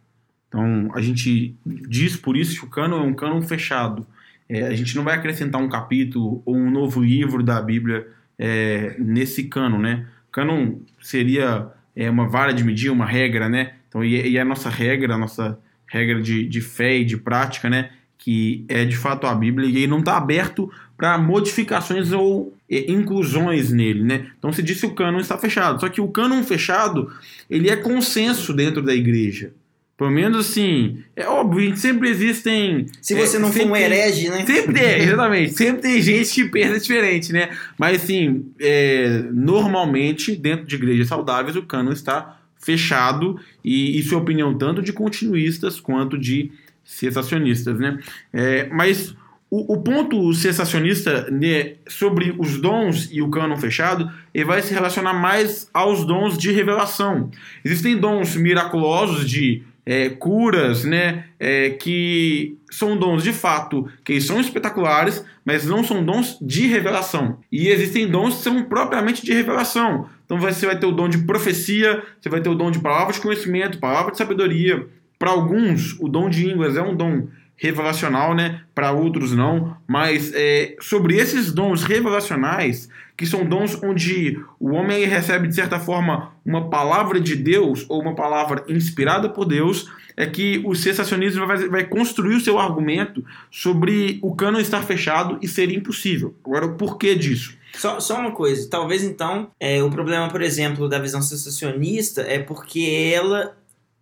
[SPEAKER 3] Então, a gente diz por isso que o cânon é um cânon fechado. É, a gente não vai acrescentar um capítulo ou um novo livro da Bíblia é, nesse cânon, né? Cânon seria é, uma vara de medir, uma regra, né? Então, e, e a nossa regra, a nossa regra de, de fé e de prática, né? Que é de fato a Bíblia, e não está aberto para modificações ou é, inclusões nele, né? Então se disse que o cânon está fechado. Só que o cânon fechado, ele é consenso dentro da igreja. Pelo menos assim, é óbvio, sempre existem.
[SPEAKER 1] Se você
[SPEAKER 3] é,
[SPEAKER 1] não for um herege, né?
[SPEAKER 3] Sempre é, exatamente. Sempre tem gente que pensa diferente, né? Mas assim, é, normalmente, dentro de igrejas saudáveis, o cano está fechado, e isso é opinião tanto de continuistas quanto de cessacionistas, né? É, mas o, o ponto cessacionista né, sobre os dons e o cânon fechado, ele vai se relacionar mais aos dons de revelação. Existem dons miraculosos de é, curas, né, é, que são dons de fato, que são espetaculares, mas não são dons de revelação. E existem dons que são propriamente de revelação. Então você vai ter o dom de profecia, você vai ter o dom de palavra de conhecimento, palavra de sabedoria. Para alguns, o dom de línguas é um dom revelacional, né? Para outros não. Mas é, sobre esses dons revelacionais, que são dons onde o homem recebe de certa forma uma palavra de Deus ou uma palavra inspirada por Deus, é que o cessacionismo vai, vai construir o seu argumento sobre o cano estar fechado e ser impossível. Agora, o porquê disso?
[SPEAKER 1] Só, só uma coisa, talvez então é, o problema, por exemplo, da visão sensacionista é porque ela,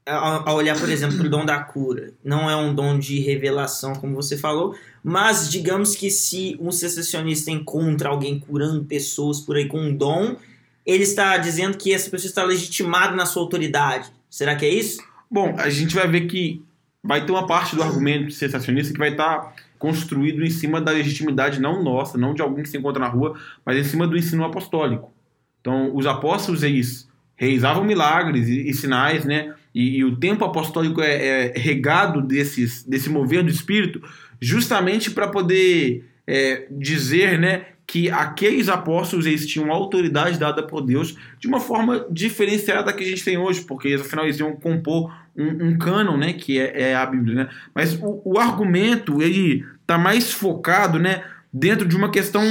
[SPEAKER 1] ao olhar, por exemplo, para o dom da cura, não é um dom de revelação, como você falou, mas digamos que se um sensacionista encontra alguém curando pessoas por aí com um dom, ele está dizendo que essa pessoa está legitimada na sua autoridade. Será que é isso?
[SPEAKER 3] Bom, a gente vai ver que vai ter uma parte do argumento sensacionista que vai estar construído em cima da legitimidade não nossa, não de alguém que se encontra na rua, mas em cima do ensino apostólico. Então, os apóstolos eles realizavam milagres e, e sinais, né? E, e o tempo apostólico é, é regado desses, desse mover do Espírito, justamente para poder é, dizer, né? Que aqueles apóstolos eles tinham autoridade dada por Deus de uma forma diferenciada da que a gente tem hoje, porque afinal eles iam compor um, um cânon, né? Que é, é a Bíblia, né? Mas o, o argumento ele está mais focado, né? Dentro de uma questão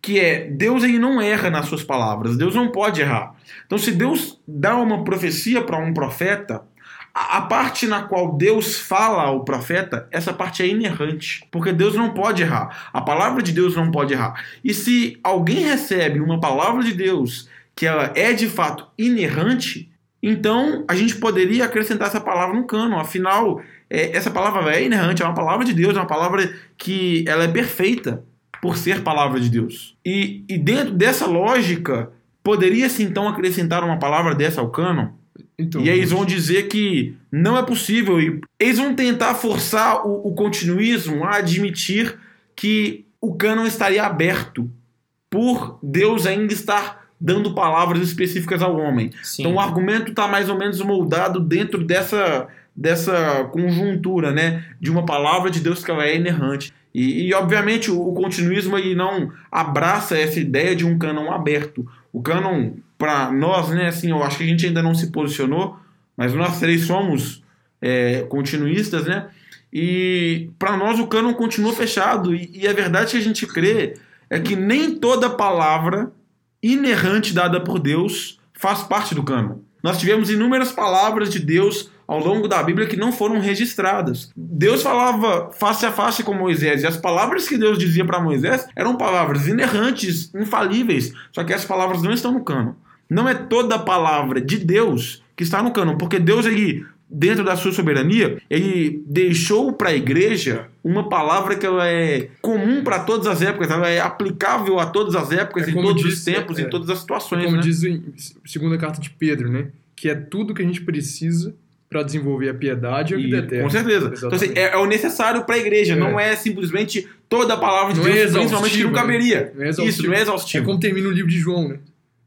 [SPEAKER 3] que é Deus ele não erra nas suas palavras, Deus não pode errar. Então, se Deus dá uma profecia para um profeta, a, parte na qual Deus fala ao profeta, essa parte é inerrante, porque Deus não pode errar. A palavra de Deus não pode errar. E se alguém recebe uma palavra de Deus que ela é de fato inerrante, então a gente poderia acrescentar essa palavra no cano. Afinal, é, essa palavra é inerrante, é uma palavra de Deus, é uma palavra que ela é perfeita por ser palavra de Deus. E, e dentro dessa lógica, poderia-se então acrescentar uma palavra dessa ao cânon?
[SPEAKER 2] Então,
[SPEAKER 3] E aí eles vão dizer que não é possível. E eles vão tentar forçar o, o continuismo a admitir que o cânon estaria aberto por Deus ainda estar dando palavras específicas ao homem.
[SPEAKER 1] Sim.
[SPEAKER 3] Então o argumento está mais ou menos moldado dentro dessa, dessa conjuntura, né? De uma palavra de Deus que ela é inerrante. E, e, obviamente o, continuismo ele não abraça essa ideia de um cânon aberto. O cânon, para nós, né, assim, eu acho que a gente ainda não se posicionou, mas nós três somos é, continuistas, né? E para nós o cânon continua fechado. E, e a verdade que a gente crê é que nem toda palavra inerrante dada por Deus faz parte do cânon. Nós tivemos inúmeras palavras de Deus ao longo da Bíblia que não foram registradas. Deus falava face a face com Moisés, e as palavras que Deus dizia para Moisés eram palavras inerrantes, infalíveis, só que essas palavras não estão no cânon. Não é toda palavra de Deus que está no cânon, porque Deus ele dentro da sua soberania, ele deixou para a igreja uma palavra que ela é comum para todas as épocas, ela é aplicável a todas as épocas,
[SPEAKER 2] É
[SPEAKER 3] em todos
[SPEAKER 2] diz-
[SPEAKER 3] os tempos,
[SPEAKER 2] é,
[SPEAKER 3] em todas as situações.
[SPEAKER 2] Como
[SPEAKER 3] né?
[SPEAKER 2] diz em segunda carta de Pedro, né? Que é tudo que a gente precisa para desenvolver a piedade e a vida eterna.
[SPEAKER 3] com certeza. Então, assim, é, é o necessário para a igreja,
[SPEAKER 2] É.
[SPEAKER 3] não é simplesmente toda a palavra de
[SPEAKER 2] Não é
[SPEAKER 3] Deus, principalmente que não caberia.
[SPEAKER 2] Não é
[SPEAKER 3] Isso,
[SPEAKER 2] exaustivo.
[SPEAKER 3] não é
[SPEAKER 2] É
[SPEAKER 3] exaustivo.
[SPEAKER 2] como termina o livro de João, né?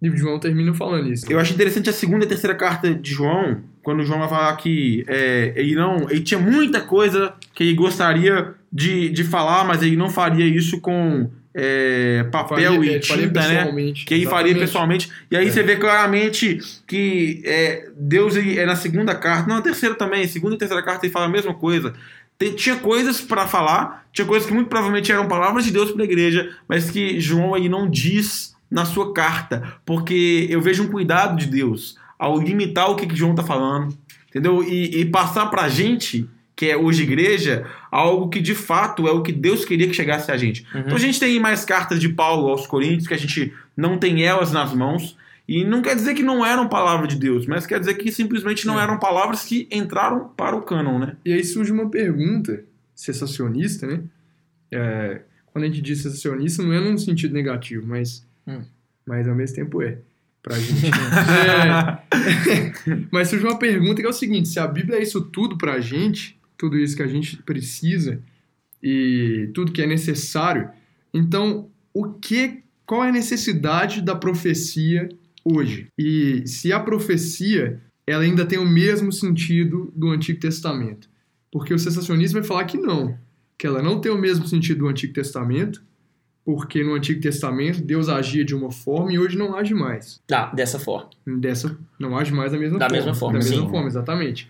[SPEAKER 2] O livro de João termina falando isso.
[SPEAKER 3] Eu acho interessante a segunda e terceira carta de João, quando João vai falar que é, ele não. Ele tinha muita coisa que ele gostaria de, de falar, mas ele não faria isso com é, papel
[SPEAKER 2] Faria-
[SPEAKER 3] e
[SPEAKER 2] é,
[SPEAKER 3] tinta, né? Que ele faria pessoalmente. E aí
[SPEAKER 2] É.
[SPEAKER 3] você vê claramente que é, Deus é na segunda carta, não, na terceira também, segunda e terceira carta ele fala a mesma coisa. Tem- tinha coisas para falar, tinha coisas que muito provavelmente eram palavras de Deus para a igreja, mas que João aí não diz na sua carta, porque eu vejo um cuidado de Deus ao limitar o que, que João está falando, entendeu? E, e passar pra gente, que é hoje igreja, algo que de fato é o que Deus queria que chegasse a gente.
[SPEAKER 1] Uhum.
[SPEAKER 3] Então a gente tem mais cartas de Paulo aos Coríntios, que a gente não tem elas nas mãos. E não quer dizer que não eram palavras de Deus, mas quer dizer que simplesmente não eram palavras que entraram para o cânon, né?
[SPEAKER 2] E aí surge uma pergunta sensacionista, né? É, quando a gente diz sensacionista, não é num sentido negativo, mas,
[SPEAKER 1] Hum.
[SPEAKER 2] mas ao mesmo tempo é. Pra gente. É. mas surge uma pergunta que é o seguinte: se a Bíblia é isso tudo pra gente, tudo isso que a gente precisa e tudo que é necessário, então o que, qual é a necessidade da profecia hoje? E se a profecia ela ainda tem o mesmo sentido do Antigo Testamento? Porque o sensacionismo vai falar que não, que ela não tem o mesmo sentido do Antigo Testamento, porque no Antigo Testamento Deus agia de uma forma e hoje não age mais.
[SPEAKER 1] Tá, dessa forma.
[SPEAKER 2] Dessa não age mais da mesma
[SPEAKER 1] Da
[SPEAKER 2] forma.
[SPEAKER 1] mesma forma,
[SPEAKER 2] Da mesma
[SPEAKER 1] sim.
[SPEAKER 2] forma, exatamente.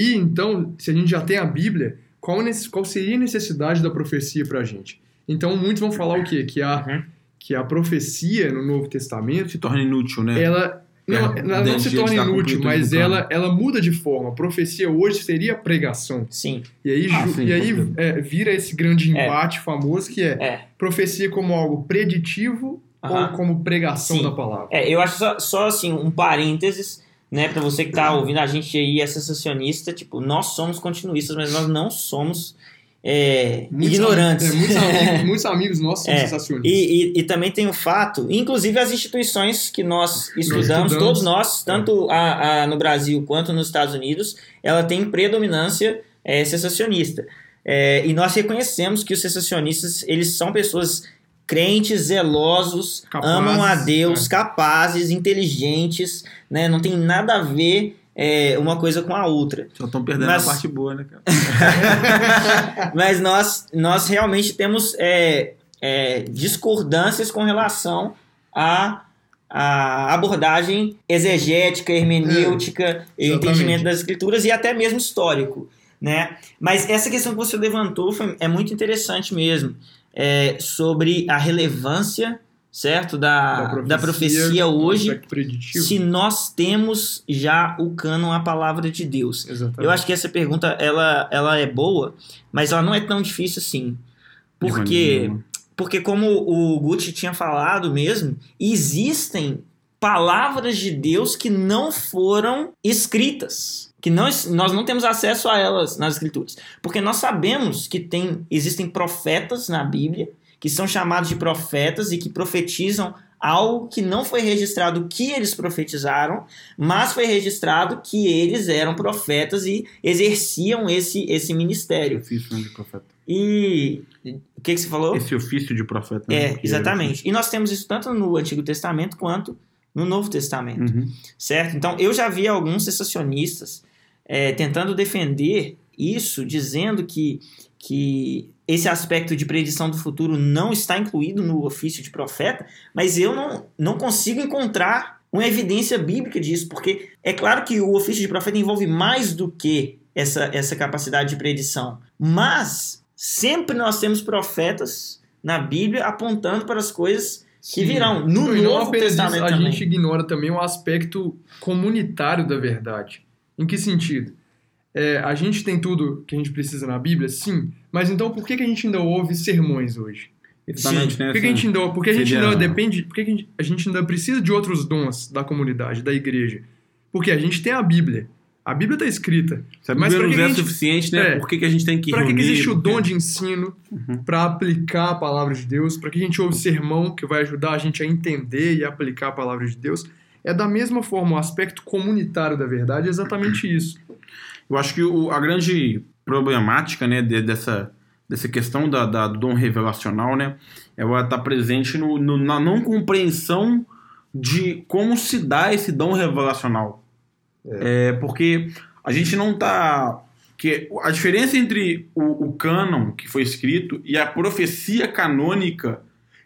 [SPEAKER 2] E então, se a gente já tem a Bíblia, qual, qual seria a necessidade da profecia pra gente? Então, muitos vão falar o quê? Que a,
[SPEAKER 1] Uhum.
[SPEAKER 2] que a profecia no Novo Testamento
[SPEAKER 3] Se torna inútil, né?
[SPEAKER 2] ela não,
[SPEAKER 3] É,
[SPEAKER 2] ela não
[SPEAKER 3] dentro
[SPEAKER 2] se torna
[SPEAKER 3] da
[SPEAKER 2] inútil, mas ela, ela muda de forma. A profecia hoje seria pregação.
[SPEAKER 1] Sim.
[SPEAKER 2] E aí,
[SPEAKER 3] Ah,
[SPEAKER 2] ju-
[SPEAKER 3] sim,
[SPEAKER 2] e aí é, vira esse grande
[SPEAKER 1] É.
[SPEAKER 2] embate famoso que é,
[SPEAKER 1] É.
[SPEAKER 2] profecia como algo preditivo ou como pregação
[SPEAKER 1] Sim.
[SPEAKER 2] da palavra.
[SPEAKER 1] É, eu acho só, só assim, um parênteses, né, pra você que tá ouvindo a gente aí, é sensacionista, tipo, nós somos continuistas, mas nós não somos é,
[SPEAKER 2] Muitos
[SPEAKER 1] ignorantes.
[SPEAKER 2] am- é, muitos, amigos, muitos amigos nossos são
[SPEAKER 1] É,
[SPEAKER 2] sensacionistas.
[SPEAKER 1] E, e, e também tem o fato, inclusive as instituições que nós estudamos,
[SPEAKER 2] estudamos.
[SPEAKER 1] todos nós, tanto a, a- no Brasil quanto nos Estados Unidos, ela tem predominância é, sensacionista. É, e nós reconhecemos que os sensacionistas, eles são pessoas crentes, zelosos,
[SPEAKER 2] Capazes,
[SPEAKER 1] amam a Deus,
[SPEAKER 2] é.
[SPEAKER 1] capazes, inteligentes, né? não tem nada a ver é, uma coisa com a outra.
[SPEAKER 3] Só estão perdendo
[SPEAKER 1] Mas-
[SPEAKER 3] a parte boa, né, cara?
[SPEAKER 1] Mas nós, nós realmente temos é, é, discordâncias com relação à, à abordagem exegética, hermenêutica, e o
[SPEAKER 2] É,
[SPEAKER 1] entendimento das escrituras e até mesmo histórico. Né? Mas essa questão que você levantou foi, é muito interessante mesmo, é, sobre a relevância certo da, da profecia,
[SPEAKER 2] no
[SPEAKER 1] hoje,
[SPEAKER 2] aspecto preditivo.
[SPEAKER 1] se nós temos já o cânon, a palavra de Deus.
[SPEAKER 2] Exatamente.
[SPEAKER 1] Eu acho que essa pergunta ela, ela é boa, mas ela não é tão difícil assim. Porque, porque como o Gucci tinha falado mesmo, existem palavras de Deus que não foram escritas. Que nós, nós não temos acesso a elas nas escrituras. Porque nós sabemos que tem, existem profetas na Bíblia, que são chamados de profetas e que profetizam algo que não foi registrado que eles profetizaram, mas foi registrado que eles eram profetas e exerciam esse, esse ministério.
[SPEAKER 3] Ofício né, de profeta.
[SPEAKER 1] E o que, que você falou?
[SPEAKER 3] Esse ofício de profeta. né,
[SPEAKER 1] É,
[SPEAKER 3] que
[SPEAKER 1] exatamente. E nós temos isso tanto no Antigo Testamento quanto no Novo Testamento,
[SPEAKER 3] Uhum.
[SPEAKER 1] certo? Então eu já vi alguns sensacionistas é, tentando defender isso, dizendo que, que esse aspecto de predição do futuro não está incluído no ofício de profeta, mas eu não, não consigo encontrar uma evidência bíblica disso, porque é claro que o ofício de profeta envolve mais do que essa, essa capacidade de predição, mas sempre nós temos profetas na Bíblia apontando para as coisas que virão no Novo Testamento
[SPEAKER 2] a
[SPEAKER 1] também.
[SPEAKER 2] gente ignora também o aspecto comunitário da verdade. Em que sentido? É, a gente tem tudo que a gente precisa na Bíblia, sim, mas então por que, que a gente ainda ouve sermões hoje?
[SPEAKER 3] Exatamente, né?
[SPEAKER 2] Por que, que a gente ainda, porque a gente ainda depende, por que, que a gente- a gente ainda precisa de outros dons da comunidade, da igreja? Porque a gente tem a Bíblia. A Bíblia está escrita.
[SPEAKER 3] Se a
[SPEAKER 2] Mas
[SPEAKER 3] Bíblia
[SPEAKER 2] pra
[SPEAKER 3] não
[SPEAKER 2] que
[SPEAKER 3] é
[SPEAKER 2] a gente-
[SPEAKER 3] suficiente, né?
[SPEAKER 2] É.
[SPEAKER 3] Por que, que a gente tem que
[SPEAKER 2] Para que, que existe o
[SPEAKER 3] Porque-
[SPEAKER 2] dom de ensino
[SPEAKER 3] Uhum.
[SPEAKER 2] para aplicar a palavra de Deus? Para que a gente ouve sermão que vai ajudar a gente a entender e aplicar a palavra de Deus? É da mesma forma, o aspecto comunitário da verdade é exatamente isso.
[SPEAKER 3] Eu acho que o- a grande problemática né, de- dessa, dessa questão da, da- do dom revelacional, né, ela está presente no, no- na não compreensão de como se dá esse dom revelacional. É, porque a gente não está. Que a diferença entre o, o cânon que foi escrito e a profecia canônica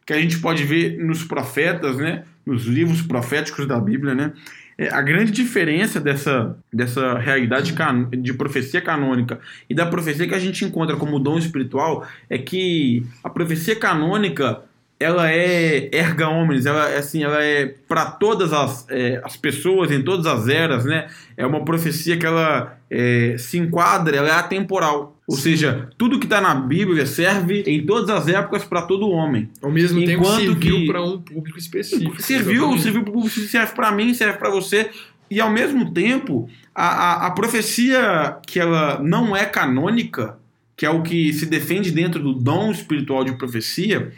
[SPEAKER 3] que a gente pode ver nos profetas, né, nos livros proféticos da Bíblia, né, é, a grande diferença dessa, dessa realidade de profecia canônica e da profecia que a gente encontra como dom espiritual é que a profecia canônica ela é erga omnes, ela é assim, ela é para todas as, é, as pessoas em todas as eras, né? É uma profecia que ela é, se enquadra, ela é atemporal. Ou seja, tudo que está na Bíblia serve em todas as épocas para todo homem.
[SPEAKER 2] Ao mesmo tempo
[SPEAKER 3] Enquanto
[SPEAKER 2] serviu
[SPEAKER 3] que-
[SPEAKER 2] para um público específico.
[SPEAKER 3] Serviu,
[SPEAKER 2] Exatamente.
[SPEAKER 3] serviu para público, serve para mim, serve para você. E ao mesmo tempo, a, a, a profecia que ela não é canônica, que é o que se defende dentro do dom espiritual de profecia,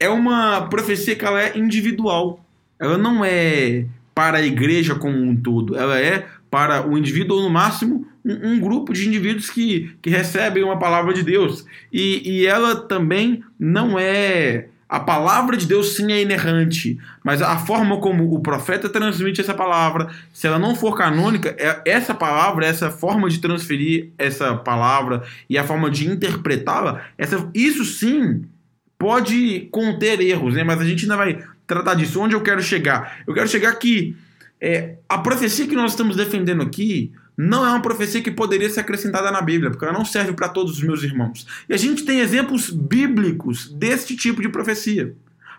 [SPEAKER 3] é uma profecia que ela é individual. Ela não é para a igreja como um todo. Ela é para o indivíduo, ou no máximo, um, um grupo de indivíduos que, que recebem uma palavra de Deus. E, e ela também não é. A palavra de Deus sim é inerrante, mas a forma como o profeta transmite essa palavra, se ela não for canônica, é- essa palavra, essa forma de transferir essa palavra e a forma de interpretá-la, isso sim pode conter erros, né? Mas a gente ainda vai tratar disso. Onde eu quero chegar? Eu quero chegar que é, a profecia que nós estamos defendendo aqui não é uma profecia que poderia ser acrescentada na Bíblia, porque ela não serve para todos os meus irmãos. E a gente tem exemplos bíblicos deste tipo de profecia.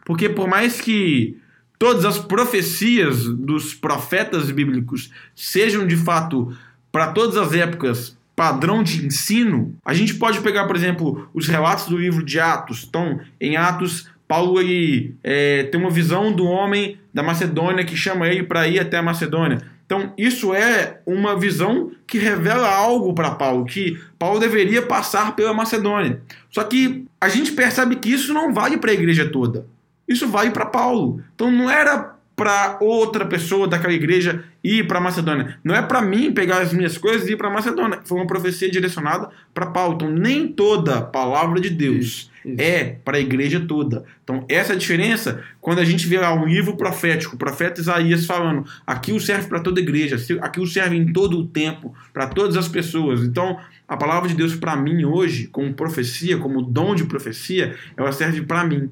[SPEAKER 3] Porque por mais que todas as profecias dos profetas bíblicos sejam de fato para todas as épocas padrão de ensino, a gente pode pegar, por exemplo, os relatos do livro de Atos. Então, em Atos, Paulo ele, é, tem uma visão do homem da Macedônia que chama ele para ir até a Macedônia. Então, isso é uma visão que revela algo para Paulo, que Paulo deveria passar pela Macedônia. Só que a gente percebe que isso não vale para a igreja toda. Isso vale para Paulo. Então, não era para outra pessoa daquela igreja ir para Macedônia. Não é para mim pegar as minhas coisas e ir para Macedônia. Foi uma profecia direcionada para Paulo. Então, nem toda palavra de Deus
[SPEAKER 2] Isso.
[SPEAKER 3] é para a igreja toda. Então, essa é a diferença quando a gente vê lá um livro profético, o profeta Isaías falando: aquilo serve para toda a igreja, aquilo serve em todo o tempo, para todas as pessoas. Então, a palavra de Deus para mim hoje, como profecia, como dom de profecia, ela serve para mim.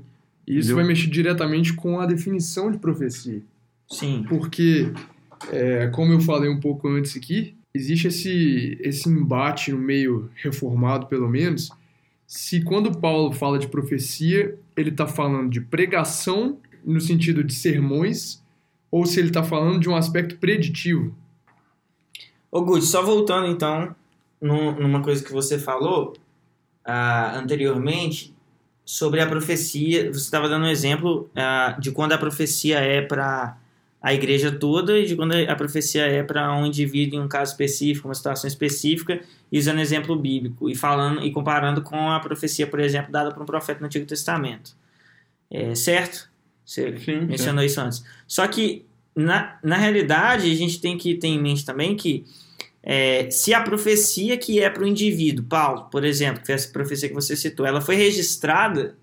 [SPEAKER 2] Isso
[SPEAKER 3] Entendeu?
[SPEAKER 2] vai mexer diretamente com a definição de profecia.
[SPEAKER 1] Sim.
[SPEAKER 2] Porque, é, como eu falei um pouco antes aqui, existe esse, esse embate no meio reformado, pelo menos, se quando Paulo fala de profecia, ele está falando de pregação no sentido de sermões, ou se ele está falando de um aspecto preditivo.
[SPEAKER 1] Ô, Good, só voltando então num- numa coisa que você falou ah, anteriormente sobre a profecia. Você estava dando um exemplo ah, de quando a profecia é para a igreja toda e de quando a profecia é para um indivíduo em um caso específico, uma situação específica, e usando exemplo bíblico e falando e comparando com a profecia, por exemplo, dada por um profeta no Antigo Testamento. É, certo? Você
[SPEAKER 3] Sim,
[SPEAKER 1] mencionou isso antes. Só que, na, na realidade, a gente tem que ter em mente também que é, se a profecia que é para o indivíduo, Paulo, por exemplo, que foi essa profecia que você citou, ela foi registrada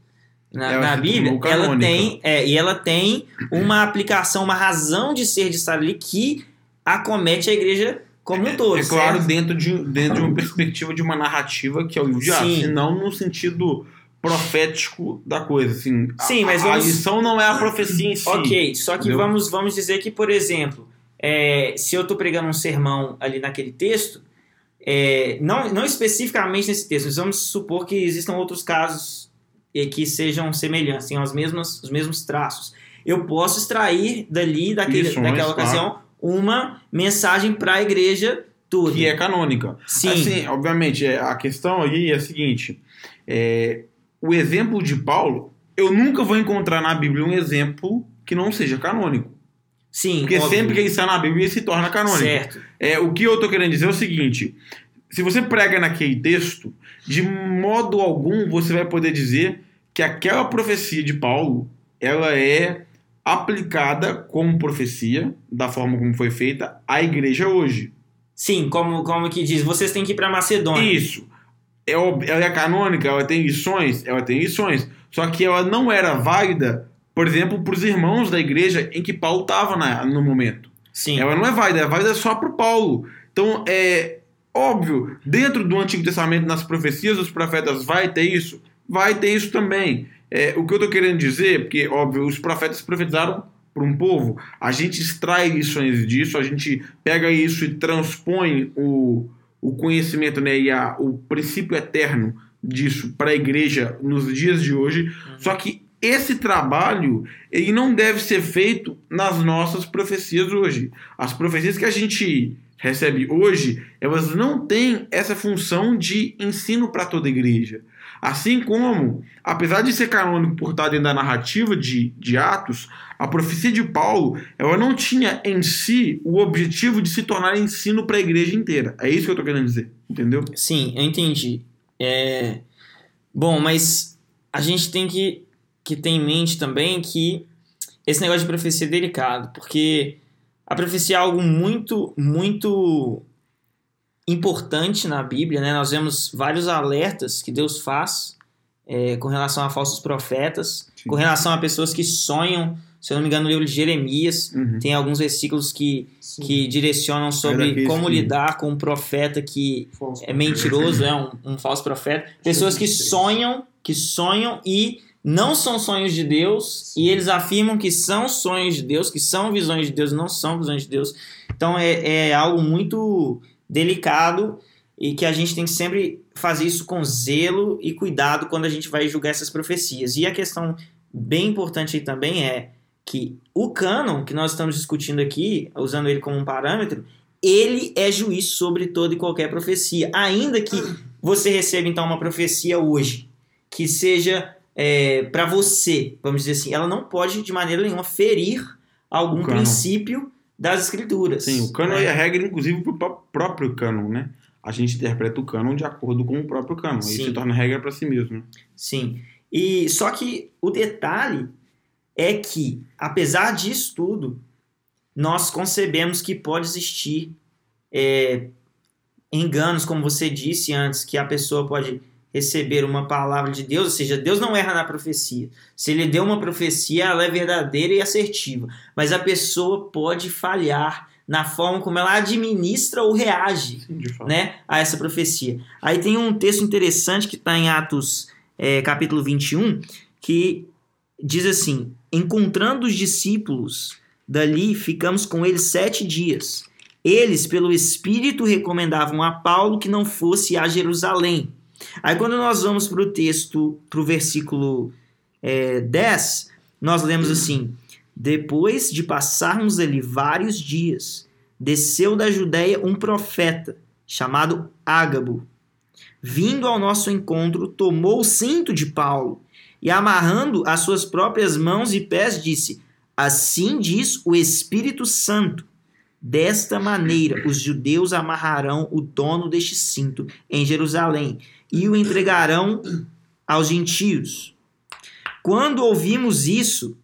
[SPEAKER 1] na,
[SPEAKER 3] Ela
[SPEAKER 1] na Bíblia, ela tem, é, e ela tem uma aplicação, uma razão de ser de estar ali que acomete a igreja como um todo.
[SPEAKER 3] É claro,
[SPEAKER 1] certo?
[SPEAKER 3] dentro de, dentro de uma perspectiva de uma narrativa que é o
[SPEAKER 1] Sim.
[SPEAKER 3] e não no sentido profético da coisa. Assim, A-
[SPEAKER 1] Sim, mas
[SPEAKER 3] a,
[SPEAKER 1] vamos-
[SPEAKER 3] a lição não é a profecia em si.
[SPEAKER 1] Ok, só que
[SPEAKER 3] Entendeu?
[SPEAKER 1] vamos, vamos dizer que, por exemplo, é, se eu estou pregando um sermão ali naquele texto, é, não, não especificamente nesse texto, mas vamos supor que existam outros casos eh, que sejam semelhantes, tenham os mesmos, os mesmos traços. Eu posso extrair dali, daquele,
[SPEAKER 3] Lições,
[SPEAKER 1] daquela ocasião, uma mensagem para a igreja toda.
[SPEAKER 3] Que é canônica.
[SPEAKER 1] Sim.
[SPEAKER 3] Assim, obviamente, é, a questão aí é a seguinte: é, o exemplo de Paulo, eu nunca vou encontrar na Bíblia um exemplo que não seja canônico.
[SPEAKER 1] Sim,
[SPEAKER 3] Porque
[SPEAKER 1] óbvio.
[SPEAKER 3] sempre que ele está na Bíblia, ele se torna canônico.
[SPEAKER 1] Certo.
[SPEAKER 3] É, o que eu tô querendo dizer é o seguinte: se você prega naquele texto, de modo algum você vai poder dizer que aquela profecia de Paulo ela é aplicada como profecia, da forma como foi feita, à igreja hoje.
[SPEAKER 1] Sim, como, como que diz, vocês têm que ir para Macedônia.
[SPEAKER 3] Isso. É, ela é canônica, ela tem lições, ela tem lições. Só que ela não era válida, por exemplo, para os irmãos da igreja em que Paulo estava no momento.
[SPEAKER 1] Sim.
[SPEAKER 3] Ela não é válida, é válida só para o Paulo. Então, é óbvio, dentro do Antigo Testamento, nas profecias dos profetas, vai ter isso? Vai ter isso também. É, o que eu estou querendo dizer, porque, óbvio, os profetas profetizaram para um povo, a gente extrai lições disso, a gente pega isso e transpõe o, o conhecimento né, e a, o princípio eterno disso para a igreja nos dias de hoje. Só que esse trabalho ele não deve ser feito nas nossas profecias hoje. As profecias que a gente recebe hoje, elas não têm essa função de ensino para toda igreja. Assim como, apesar de ser canônico por estar dentro da narrativa de, de Atos, a profecia de Paulo ela não tinha em si o objetivo de se tornar ensino para a igreja inteira. É isso que eu estou querendo dizer, entendeu?
[SPEAKER 1] Sim, eu entendi. É... Bom, mas a gente tem que, que ter em mente também que esse negócio de profecia é delicado, porque a profecia é algo muito, muito importante na Bíblia, né? Nós vemos vários alertas que Deus faz é, com relação a falsos profetas, Sim. com relação a pessoas que sonham. Se eu não me engano, no livro de Jeremias uhum. tem alguns versículos que, que direcionam sobre como lidar com um profeta que falso é mentiroso, é um, um falso profeta. Pessoas que sonham, que sonham e não são sonhos de Deus e eles afirmam que são sonhos de Deus, que são visões de Deus, não são visões de Deus. Então é, é algo muito delicado e que a gente tem que sempre fazer isso com zelo e cuidado quando a gente vai julgar essas profecias. E a questão bem importante aí também é que o cânon que nós estamos discutindo aqui, usando ele como um parâmetro, ele é juiz sobre toda e qualquer profecia. Ainda que você receba então uma profecia hoje que seja é, para você, vamos dizer assim, ela não pode de maneira nenhuma ferir algum princípio das escrituras.
[SPEAKER 3] Sim, o cânon né? é a regra, inclusive, para o próprio cânon, né? A gente interpreta o cânon de acordo com o próprio cânon. Sim. Isso se torna regra para si mesmo.
[SPEAKER 1] Sim. E só que o detalhe é que, apesar disso tudo, nós concebemos que pode existir é, enganos, como você disse antes, que a pessoa pode receber uma palavra de Deus, ou seja, Deus não erra na profecia. Se ele deu uma profecia, ela é verdadeira e assertiva, mas a pessoa pode falhar na forma como ela administra ou reage né, a essa profecia. Aí tem um texto interessante que está em Atos é, capítulo 21, que diz assim: Encontrando os discípulos dali, ficamos com eles sete dias. Eles, pelo Espírito, recomendavam a Paulo que não fosse a Jerusalém Aí quando nós vamos para o texto, para o versículo é, 10, nós lemos assim: Depois de passarmos ali vários dias, desceu da Judéia um profeta, chamado Ágabo. Vindo ao nosso encontro, tomou o cinto de Paulo e, amarrando as suas próprias mãos e pés, disse: Assim diz o Espírito Santo. Desta maneira, os judeus amarrarão o dono deste cinto em Jerusalém e o entregarão aos gentios. Quando ouvimos isso,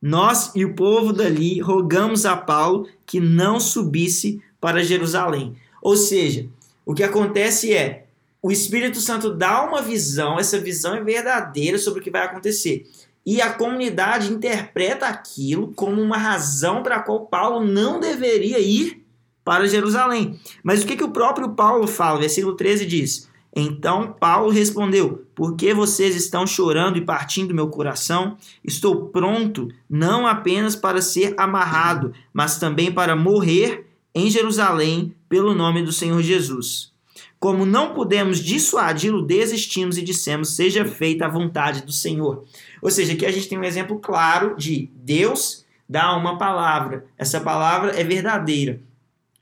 [SPEAKER 1] nós e o povo dali rogamos a Paulo que não subisse para Jerusalém. Ou seja, o que acontece é o Espírito Santo dá uma visão, essa visão é verdadeira sobre o que vai acontecer. E a comunidade interpreta aquilo como uma razão para a qual Paulo não deveria ir para Jerusalém. Mas o que, que o próprio Paulo fala? Versículo 13 diz: então Paulo respondeu: Por que vocês estão chorando e partindo meu coração? Estou pronto não apenas para ser amarrado, mas também para morrer em Jerusalém pelo nome do Senhor Jesus. Como não pudemos dissuadi-lo, desistimos e dissemos: Seja feita a vontade do Senhor. Ou seja, aqui a gente tem um exemplo claro de Deus dá uma palavra, essa palavra é verdadeira.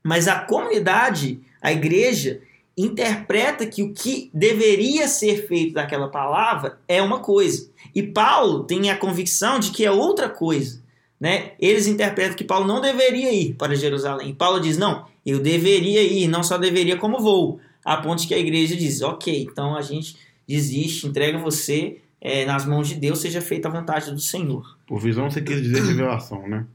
[SPEAKER 1] Mas a comunidade, a igreja, interpreta que o que deveria ser feito daquela palavra é uma coisa. E Paulo tem a convicção de que é outra coisa. Né? Eles interpretam que Paulo não deveria ir para Jerusalém. Paulo diz: não, eu deveria ir, não só deveria, como vou. A ponto que a igreja diz: ok, então a gente desiste, entrega você é, nas mãos de Deus, seja feita a vontade do Senhor.
[SPEAKER 3] Por visão, você quis dizer revelação, né?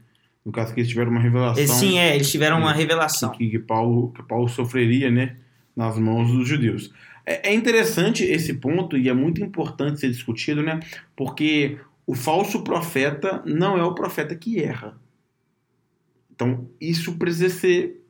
[SPEAKER 3] No caso que eles tiveram uma revelação.
[SPEAKER 1] Sim, é, eles tiveram uma revelação.
[SPEAKER 3] Que, que, Paulo, que Paulo sofreria, né? Nas mãos dos judeus. É, é interessante esse ponto e é muito importante ser discutido, né? Porque o falso profeta não é o profeta que erra. Então, isso precisa ser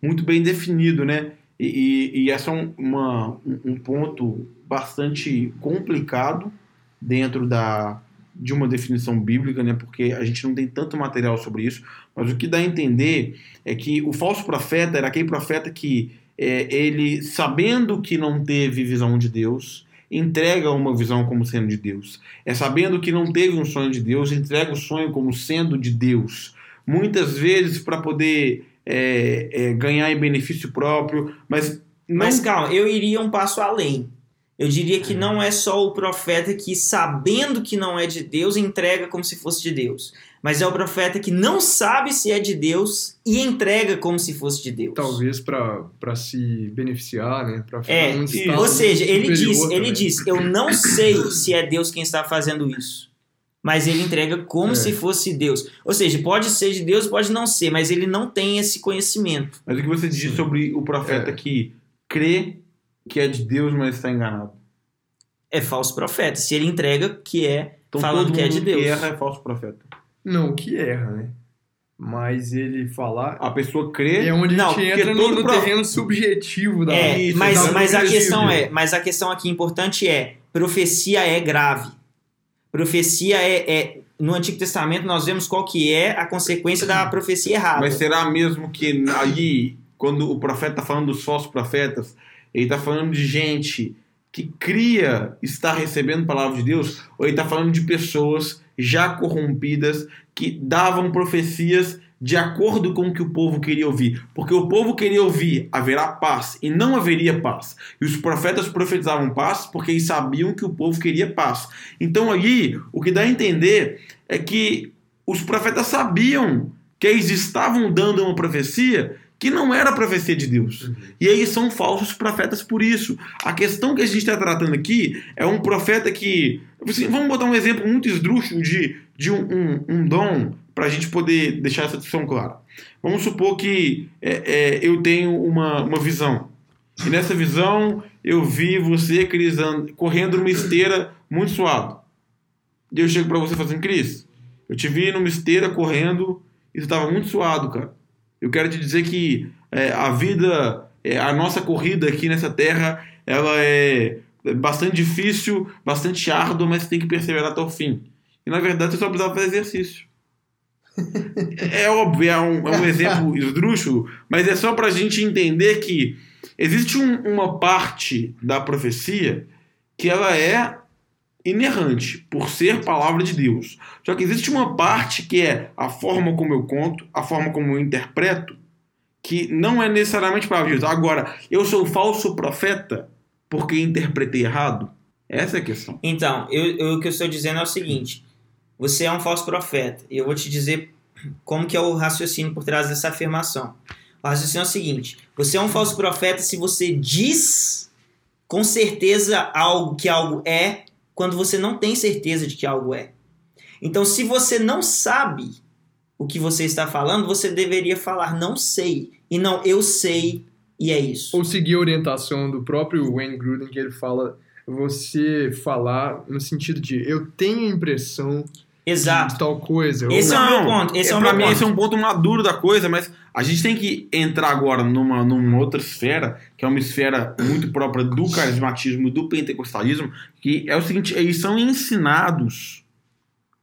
[SPEAKER 3] muito bem definido, né? E, e, e esse é um, uma, um ponto bastante complicado dentro da, de uma definição bíblica, né? Porque a gente não tem tanto material sobre isso. Mas o que dá a entender é que o falso profeta era aquele profeta que é, ele, sabendo que não teve visão de Deus, entrega uma visão como sendo de Deus. É sabendo que não teve um sonho de Deus, entrega o sonho como sendo de Deus. Muitas vezes para poder é, é, ganhar em benefício próprio, mas não...
[SPEAKER 1] Mas calma, eu iria um passo além. Eu diria que não é só o profeta que, sabendo que não é de Deus, entrega como se fosse de Deus. Mas é o profeta que não sabe se é de Deus e entrega como se fosse de Deus.
[SPEAKER 2] Talvez para se beneficiar, né? Pra ficar
[SPEAKER 1] É,
[SPEAKER 2] estado
[SPEAKER 1] ou seja, ele diz, ele diz, eu não sei se é Deus quem está fazendo isso. Mas ele entrega como
[SPEAKER 2] É.
[SPEAKER 1] se fosse Deus. Ou seja, pode ser de Deus, pode não ser, mas ele não tem esse conhecimento.
[SPEAKER 3] Mas o que você diz sobre o profeta
[SPEAKER 2] É.
[SPEAKER 3] que crê que é de Deus, mas está enganado?
[SPEAKER 1] É falso profeta. Se ele entrega que é
[SPEAKER 3] Então,
[SPEAKER 1] falando que é de Deus.
[SPEAKER 3] Que erra é falso profeta.
[SPEAKER 2] Não, que erra, né? Mas ele falar.
[SPEAKER 3] A pessoa crê.
[SPEAKER 2] É onde
[SPEAKER 1] Não,
[SPEAKER 2] a gente entra no,
[SPEAKER 3] todo
[SPEAKER 2] no
[SPEAKER 3] prof-
[SPEAKER 2] terreno subjetivo da
[SPEAKER 1] É,
[SPEAKER 3] Isso,
[SPEAKER 1] mas,
[SPEAKER 3] exatamente
[SPEAKER 1] mas a questão é, mas a questão aqui importante é, profecia é grave. Profecia é, é- no Antigo Testamento nós vemos qual que é a consequência da profecia errada.
[SPEAKER 3] Mas será mesmo que aí, quando o profeta está falando dos falsos profetas, ele está falando de gente que cria estar recebendo a palavra de Deus, ou ele está falando de pessoas já corrompidas que davam profecias de acordo com o que o povo queria ouvir? Porque o povo queria ouvir haverá paz e não haveria paz. E os profetas profetizavam paz porque eles sabiam que o povo queria paz. Então aí, o que dá a entender é que os profetas sabiam que eles estavam dando uma profecia que não era profecia de Deus. E eles são falsos profetas por isso. A questão que a gente está tratando aqui é um profeta que. assim, vamos botar um exemplo muito esdrúxulo de, de um, um, um dom para a gente poder deixar essa discussão clara. Vamos supor que é, é, eu tenho uma, uma visão. E nessa visão eu vi você, Cris, correndo numa esteira muito suado. E eu chego pra você fazendo, Cris, eu te vi numa esteira correndo e você tava muito suado, cara. Eu quero te dizer que é, a vida, é, a nossa corrida aqui nessa terra, ela é bastante difícil, bastante árdua, mas você tem que perseverar até o fim. E na verdade você só precisava fazer exercício. É óbvio, é um, é um exemplo esdrúxulo, mas é só pra gente entender que existe um- uma parte da profecia que ela é inerrante, por ser palavra de Deus. Só que existe uma parte que é a forma como eu conto, a forma como eu interpreto, que não é necessariamente palavra de Deus. Agora, eu sou falso profeta porque interpretei errado? Essa é a questão.
[SPEAKER 1] Então, eu, eu- o que eu estou dizendo é o seguinte: você é um falso profeta. E eu vou te dizer como que é o raciocínio por trás dessa afirmação. O raciocínio é o seguinte: você é um falso profeta se você diz com certeza algo que algo é, quando você não tem certeza de que algo é. Então, se você não sabe o que você está falando, você deveria falar não sei e não eu sei e é isso.
[SPEAKER 2] Ou seguir a orientação do próprio Wayne Gruden, que ele fala você falar no sentido de eu tenho a impressão
[SPEAKER 1] Exato.
[SPEAKER 2] de tal coisa. ou-
[SPEAKER 1] Esse é o meu ponto, esse é o
[SPEAKER 3] pra
[SPEAKER 1] meu
[SPEAKER 3] mim
[SPEAKER 1] ponto.
[SPEAKER 3] esse é um ponto maduro da coisa, mas a gente tem que entrar agora numa, numa outra esfera, que é uma esfera muito própria do carismatismo e do pentecostalismo, que é o seguinte, eles são ensinados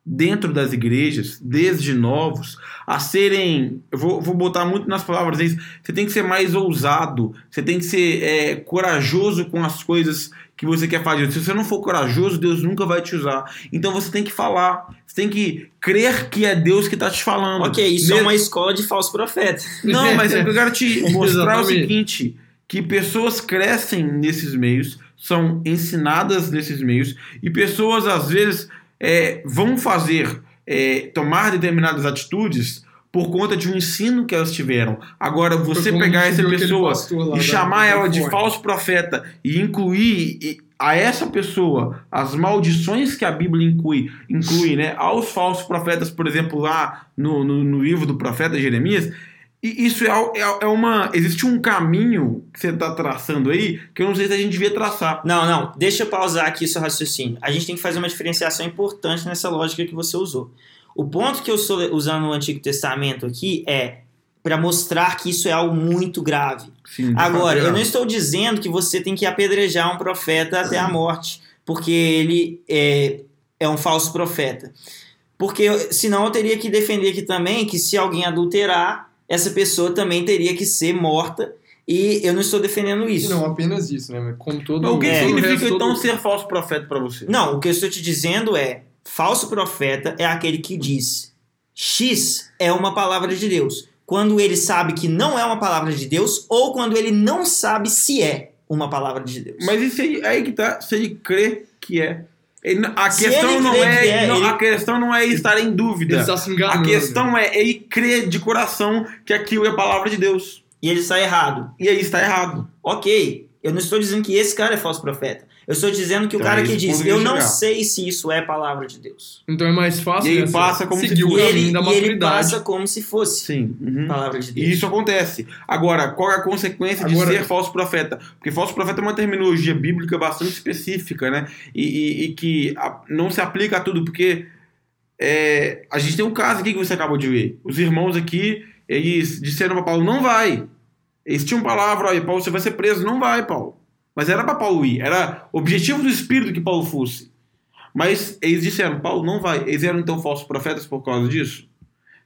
[SPEAKER 3] dentro das igrejas, desde novos, a serem, eu vou, vou botar muito nas palavras deles, você tem que ser mais ousado, você tem que ser é, corajoso com as coisas que você quer fazer. Se você não for corajoso, Deus nunca vai te usar. Então você tem que falar, você tem que crer que é Deus que está te falando.
[SPEAKER 1] Ok, isso é
[SPEAKER 3] Mesmo-
[SPEAKER 1] uma escola de falso profeta.
[SPEAKER 3] não, mas eu quero te mostrar o seguinte: que pessoas crescem nesses meios, são ensinadas nesses meios, e pessoas às vezes é, vão fazer, é, tomar determinadas atitudes por conta de um ensino que elas tiveram. Agora, você pegar essa pessoa e chamar ela de falso profeta e incluir a essa pessoa as maldições que a Bíblia inclui, inclui né, aos falsos profetas, por exemplo, lá no, no, no livro do profeta Jeremias, e isso é, é, é uma. Existe um caminho que você está traçando aí que eu não sei se a gente devia traçar.
[SPEAKER 1] Não, não, deixa eu pausar aqui seu raciocínio. A gente tem que fazer uma diferenciação importante nessa lógica que você usou. O ponto que eu estou usando no Antigo Testamento aqui é para mostrar que isso é algo muito grave.
[SPEAKER 3] Sim,
[SPEAKER 1] Agora, eu não estou dizendo que você tem que apedrejar um profeta até a morte, porque ele é, é um falso profeta. Porque senão eu teria que defender aqui também que se alguém adulterar, essa pessoa também teria que ser morta E eu não estou defendendo isso.
[SPEAKER 2] não apenas isso, né? Como todo
[SPEAKER 3] Mas o que
[SPEAKER 1] É.
[SPEAKER 3] significa então
[SPEAKER 2] todo-
[SPEAKER 3] ser falso profeta pra você?
[SPEAKER 1] Não, o que eu estou te dizendo é: falso profeta é aquele que diz X é uma palavra de Deus. Quando ele sabe que não é uma palavra de Deus, ou quando ele não sabe se é uma palavra de Deus.
[SPEAKER 3] Mas isso aí, aí que tá, se ele crê que é. Ele a
[SPEAKER 1] Se
[SPEAKER 3] questão não é,
[SPEAKER 1] que é,
[SPEAKER 3] não,
[SPEAKER 1] ele-
[SPEAKER 3] a questão não é estar em dúvida.
[SPEAKER 2] Se
[SPEAKER 3] A
[SPEAKER 2] enganando.
[SPEAKER 3] questão é ele crer de coração que aquilo é a palavra de Deus.
[SPEAKER 1] E ele está errado.
[SPEAKER 3] E aí está errado.
[SPEAKER 1] Ok, eu não estou dizendo que esse cara é falso profeta. Eu estou dizendo que o
[SPEAKER 3] Então,
[SPEAKER 1] cara
[SPEAKER 3] é
[SPEAKER 1] que diz,
[SPEAKER 3] eu
[SPEAKER 1] não
[SPEAKER 3] chegar."
[SPEAKER 1] sei se isso é palavra de Deus.
[SPEAKER 2] Então é mais fácil
[SPEAKER 3] E
[SPEAKER 2] essa-
[SPEAKER 3] passa como se fosse-
[SPEAKER 1] E ele,
[SPEAKER 2] da
[SPEAKER 1] e ele passa como se fosse
[SPEAKER 3] Sim. uhum.
[SPEAKER 1] palavra de Deus.
[SPEAKER 3] E isso acontece. Agora, qual é a consequência
[SPEAKER 2] Agora-
[SPEAKER 3] de ser falso profeta? Porque falso profeta é uma terminologia bíblica bastante específica, né? E, e- e que a- não se aplica a tudo, porque é, a gente tem um caso aqui que você acabou de ver. Os irmãos aqui, eles disseram para Paulo, não vai. Eles tinham palavra, olha, Paulo, você vai ser preso. Não vai, Paulo. Mas era para Paulo ir. Era objetivo do Espírito que Paulo fosse. Mas eles disseram, Paulo, não vai. Eles eram então falsos profetas por causa disso?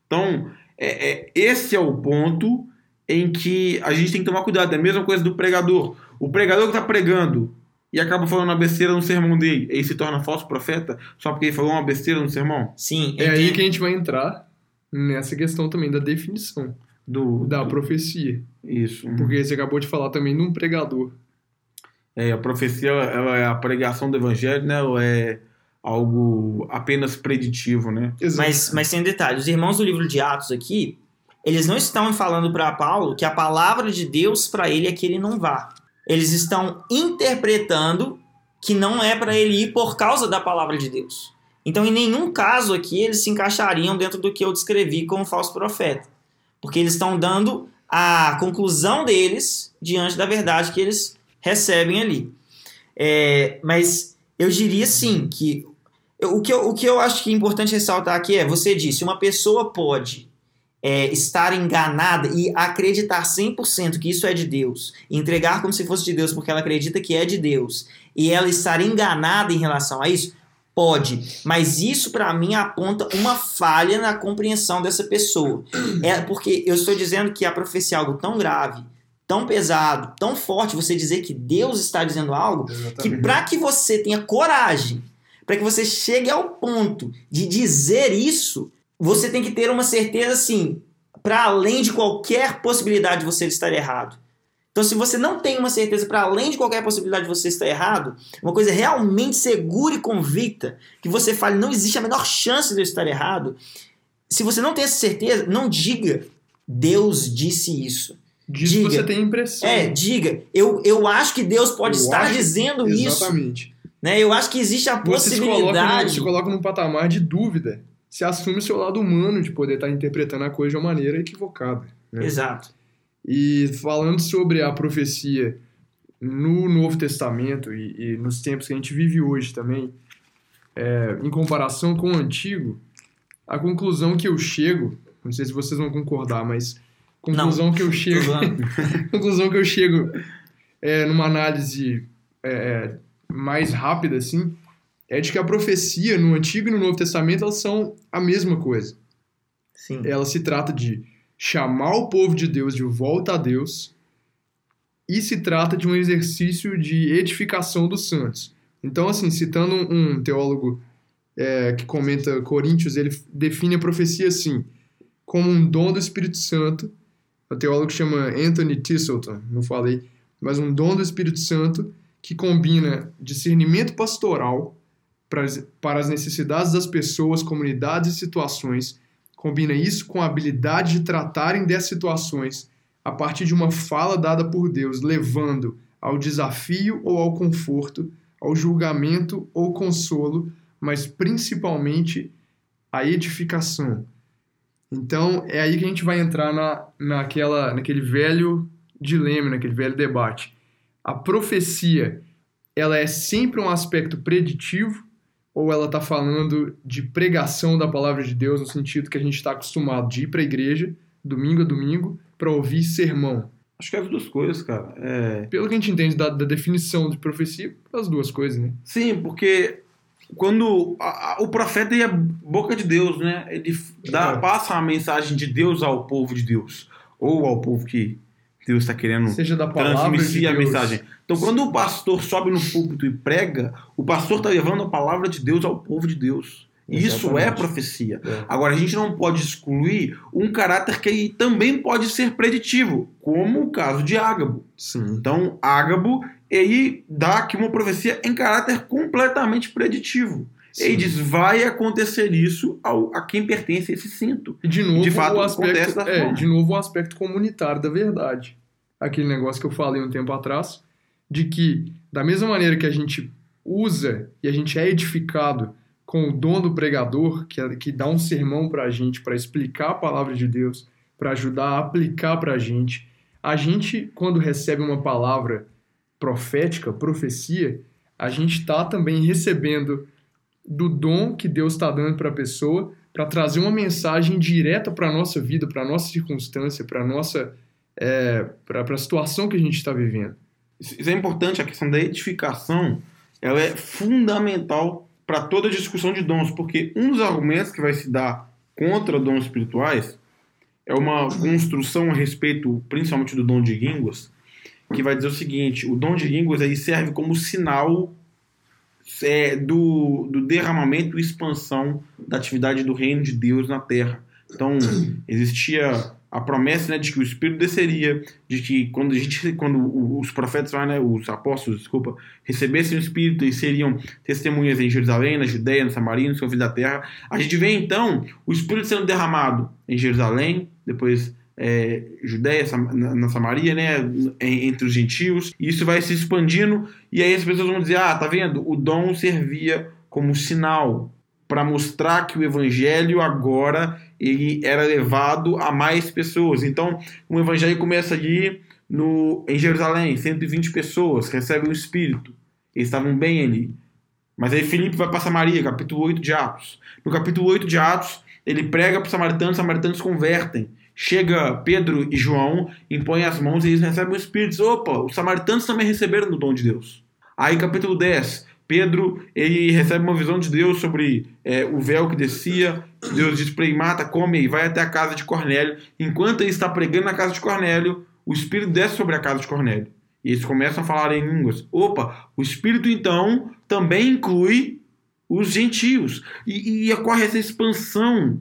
[SPEAKER 3] Então, é, é, esse é o ponto em que a gente tem que tomar cuidado. É a mesma coisa do pregador. O pregador que está pregando e acaba falando uma besteira no sermão dele, ele se torna falso profeta só porque ele falou uma besteira no sermão?
[SPEAKER 1] Sim,
[SPEAKER 2] É aí
[SPEAKER 1] entendo.
[SPEAKER 2] que a gente vai entrar nessa questão também da definição
[SPEAKER 3] Do,
[SPEAKER 2] da
[SPEAKER 3] do-
[SPEAKER 2] profecia.
[SPEAKER 3] Isso.
[SPEAKER 2] Porque você acabou de falar também de um pregador.
[SPEAKER 3] É, a profecia ela, ela é a pregação do evangelho, né? Ou é algo apenas preditivo, né?
[SPEAKER 1] Mas, mas tem um detalhe: os irmãos do livro de Atos aqui, eles não estão falando para Paulo que a palavra de Deus para ele é que ele não vá. Eles estão interpretando que não é para ele ir por causa da palavra de Deus. Então, em nenhum caso aqui eles se encaixariam dentro do que eu descrevi como falso profeta, porque eles estão dando a conclusão deles diante da verdade que eles recebem ali. É, mas eu diria sim que o que, eu, o que eu acho que é importante ressaltar aqui é: você disse, uma pessoa pode é, estar enganada e acreditar 100% que isso é de Deus, entregar como se fosse de Deus porque ela acredita que é de Deus, e ela estar enganada em relação a isso, pode, mas isso para mim aponta uma falha na compreensão dessa pessoa. É porque eu estou dizendo que a profecia é algo tão grave, tão pesado, tão forte, você dizer que Deus está dizendo algo, que
[SPEAKER 2] Exatamente.
[SPEAKER 1] para que você tenha coragem, para que você chegue ao ponto de dizer isso, você tem que ter uma certeza assim, para além de qualquer possibilidade de você estar errado. Então, se você não tem uma certeza para além de qualquer possibilidade de você estar errado, uma coisa realmente segura e convicta, que você fale, não existe a menor chance de eu estar errado. Se você não tem essa certeza, não diga, Deus disse isso.
[SPEAKER 2] Disso
[SPEAKER 1] Diga.
[SPEAKER 2] você tem impressão.
[SPEAKER 1] É, diga, eu, eu acho que Deus pode
[SPEAKER 2] Eu
[SPEAKER 1] estar
[SPEAKER 2] acho-
[SPEAKER 1] dizendo isso.
[SPEAKER 2] Exatamente.
[SPEAKER 1] Né? Eu acho que existe a
[SPEAKER 2] Você
[SPEAKER 1] possibilidade.
[SPEAKER 2] se coloca num patamar de dúvida. Se assume o seu lado humano de poder estar interpretando a coisa de uma maneira equivocada. né?
[SPEAKER 1] Exato.
[SPEAKER 2] E falando sobre a profecia no Novo Testamento e, e nos tempos que a gente vive hoje também, é, em comparação com o Antigo, a conclusão que eu chego, não sei se vocês vão concordar, mas conclusão que eu chego, conclusão que eu chego é, numa análise é, mais rápida assim, é de que a profecia no Antigo e no Novo Testamento elas são a mesma coisa
[SPEAKER 1] Sim.
[SPEAKER 2] ela se trata de chamar o povo de Deus de volta a Deus e se trata de um exercício de edificação dos santos. Então, assim, citando um teólogo é, que comenta Coríntios, ele define a profecia assim, como um dom do Espírito Santo. O teólogo chama Anthony Tisselton, não falei, mas um dom do Espírito Santo que combina discernimento pastoral para as- para as necessidades das pessoas, comunidades e situações combina isso com a habilidade de tratarem dessas situações a partir de uma fala dada por Deus, levando ao desafio ou ao conforto, ao julgamento ou consolo, mas principalmente à edificação. Então, é aí que a gente vai entrar na, naquela, naquele velho dilema, naquele velho debate. A profecia, ela é sempre um aspecto preditivo ou ela está falando de pregação da palavra de Deus no sentido que a gente está acostumado de ir para a igreja domingo a domingo para ouvir sermão.
[SPEAKER 3] Acho que é as duas coisas, cara. É...
[SPEAKER 2] Pelo que a gente entende da, da definição de profecia, as duas coisas, né?
[SPEAKER 3] Sim, porque quando a- a- o profeta é a boca de Deus, né? Ele dá,
[SPEAKER 2] É.
[SPEAKER 3] passa a mensagem de Deus ao povo de Deus, ou ao povo que Deus está querendo
[SPEAKER 2] Seja da palavra de
[SPEAKER 3] transmitir a
[SPEAKER 2] Deus.
[SPEAKER 3] mensagem. Então, quando o pastor sobe no púlpito e prega, o pastor está levando a palavra de Deus ao povo de Deus. Isso é
[SPEAKER 2] Exatamente.
[SPEAKER 3] profecia.
[SPEAKER 2] É.
[SPEAKER 3] Agora, a gente não pode excluir um caráter que também pode ser preditivo, como o caso de Ágabo.
[SPEAKER 2] Sim.
[SPEAKER 3] Então, Ágabo, ele dá aqui uma profecia em caráter completamente preditivo. Ele
[SPEAKER 2] Sim.
[SPEAKER 3] diz, vai acontecer isso ao, a quem pertence esse cinto.
[SPEAKER 2] E de novo,
[SPEAKER 3] De fato,
[SPEAKER 2] o
[SPEAKER 3] acontece
[SPEAKER 2] aspecto, é, de novo o aspecto comunitário da verdade. Aquele negócio que eu falei um tempo atrás, de que da mesma maneira que a gente usa e a gente é edificado com o dom do pregador, que, é- que dá um sermão pra gente, para explicar a palavra de Deus, para ajudar a aplicar pra gente, a gente, quando recebe uma palavra profética, profecia, a gente está também recebendo do dom que Deus está dando para a pessoa para trazer uma mensagem direta para a nossa vida, para a nossa circunstância, para a nossa é, para a situação que a gente está vivendo.
[SPEAKER 3] Isso é importante, a questão da edificação, ela é fundamental para toda discussão de dons, porque um dos argumentos que vai se dar contra dons espirituais é uma construção a respeito, principalmente do dom de línguas, que vai dizer o seguinte: o dom de línguas aí serve como sinal é, do, do derramamento e expansão da atividade do reino de Deus na terra. Então, existia a promessa né, de que o Espírito desceria, de que quando a gente, quando os profetas, né, os apóstolos, desculpa, recebessem o Espírito e seriam testemunhas em Jerusalém, na Judéia, na Samaria, nos confins da terra, a gente vê então o Espírito sendo derramado em Jerusalém, depois é, Judéia, na, Samaria, né, em- entre os gentios, e isso vai se expandindo, e aí as pessoas vão dizer, ah, tá vendo? O dom servia como sinal para mostrar que o evangelho agora ele era levado a mais pessoas. Então, o evangelho começa ali no, em Jerusalém, 120 pessoas recebem o Espírito. Eles estavam bem ali. Mas aí Filipe vai para Samaria, capítulo 8 de Atos. No capítulo 8 de Atos, ele prega para os samaritanos, os samaritanos convertem. Chega Pedro e João, impõem as mãos e eles recebem o Espírito. Opa, os samaritanos também receberam do dom de Deus. Aí capítulo 10, Pedro ele recebe uma visão de Deus sobre é, o véu que descia. Deus diz para ele: mata, come e vai até a casa de Cornélio. Enquanto ele está pregando na casa de Cornélio, o Espírito desce sobre a casa de Cornélio. E eles começam a falar em línguas. Opa, o Espírito então também inclui os gentios. E, e ocorre essa expansão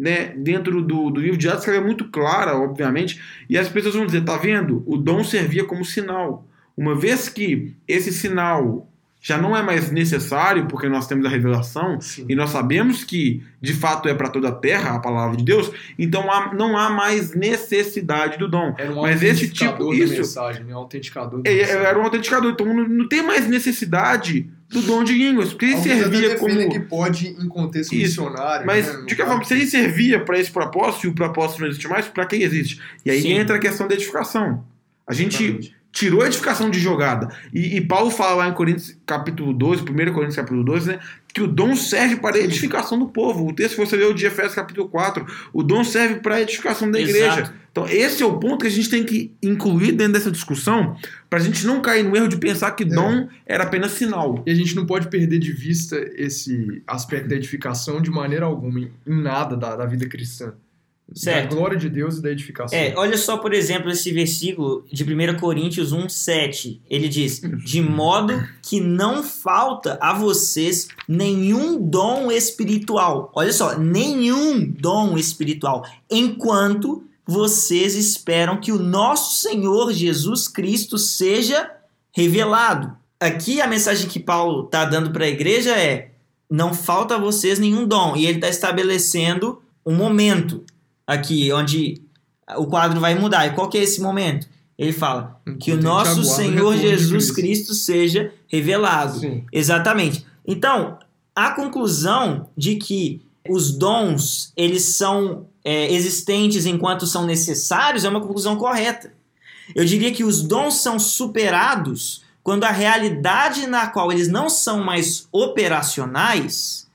[SPEAKER 3] né, dentro do, do livro de Atos, que ela é muito clara, obviamente. E as pessoas vão dizer: tá vendo? O dom servia como sinal. Uma vez que esse sinal já não é mais necessário, porque nós temos a revelação,
[SPEAKER 2] Sim.
[SPEAKER 3] e nós sabemos que de fato é para toda a terra a palavra de Deus, então há- não há mais necessidade do dom.
[SPEAKER 2] Era um
[SPEAKER 3] Mas esse
[SPEAKER 2] autenticador
[SPEAKER 3] tipo, isso,
[SPEAKER 2] mensagem? Um autenticador
[SPEAKER 3] é-
[SPEAKER 2] mensagem.
[SPEAKER 3] era um autenticador, então não, não tem mais necessidade do dom de línguas, porque ele
[SPEAKER 2] Alguns
[SPEAKER 3] servia como.
[SPEAKER 2] que pode em contexto
[SPEAKER 3] Isso,
[SPEAKER 2] missionário.
[SPEAKER 3] Mas,
[SPEAKER 2] né?
[SPEAKER 3] De qualquer forma, se ele servia para esse propósito e o propósito não existe mais, para que existe? E aí
[SPEAKER 1] Sim.
[SPEAKER 3] entra a questão da edificação. A gente
[SPEAKER 2] Exatamente.
[SPEAKER 3] Tirou a edificação de jogada. E, e Paulo fala lá em Coríntios capítulo 12, 1 Coríntios capítulo 12, né? Que o dom serve para a edificação do povo. O texto que você leu de Efésios capítulo 4, o dom serve para a edificação da
[SPEAKER 1] Exato.
[SPEAKER 3] igreja. Então, esse é o ponto que a gente tem que incluir dentro dessa discussão, para a gente não cair no erro de pensar que dom era apenas sinal.
[SPEAKER 2] E a gente não pode perder de vista esse aspecto da edificação de maneira alguma, em em nada da, da vida cristã.
[SPEAKER 1] Certo.
[SPEAKER 2] Da glória de Deus e da edificação.
[SPEAKER 1] É, olha só, por exemplo, esse versículo de 1 Coríntios 1, 7. Ele diz: De modo que não falta a vocês nenhum dom espiritual. Olha só, nenhum dom espiritual. Enquanto vocês esperam que o nosso Senhor Jesus Cristo seja revelado. Aqui a mensagem que Paulo está dando para a igreja é: não falta a vocês nenhum dom. E ele está estabelecendo um momento aqui onde o quadro vai mudar. E qual que é esse momento? Ele fala
[SPEAKER 2] Enquanto
[SPEAKER 1] que o nosso Senhor Jesus
[SPEAKER 2] Cristo.
[SPEAKER 1] Cristo seja revelado.
[SPEAKER 2] Sim.
[SPEAKER 1] Exatamente. Então, a conclusão de que os dons eles são é, existentes enquanto são necessários é uma conclusão correta. Eu diria que os dons são superados quando a realidade na qual eles não são mais operacionais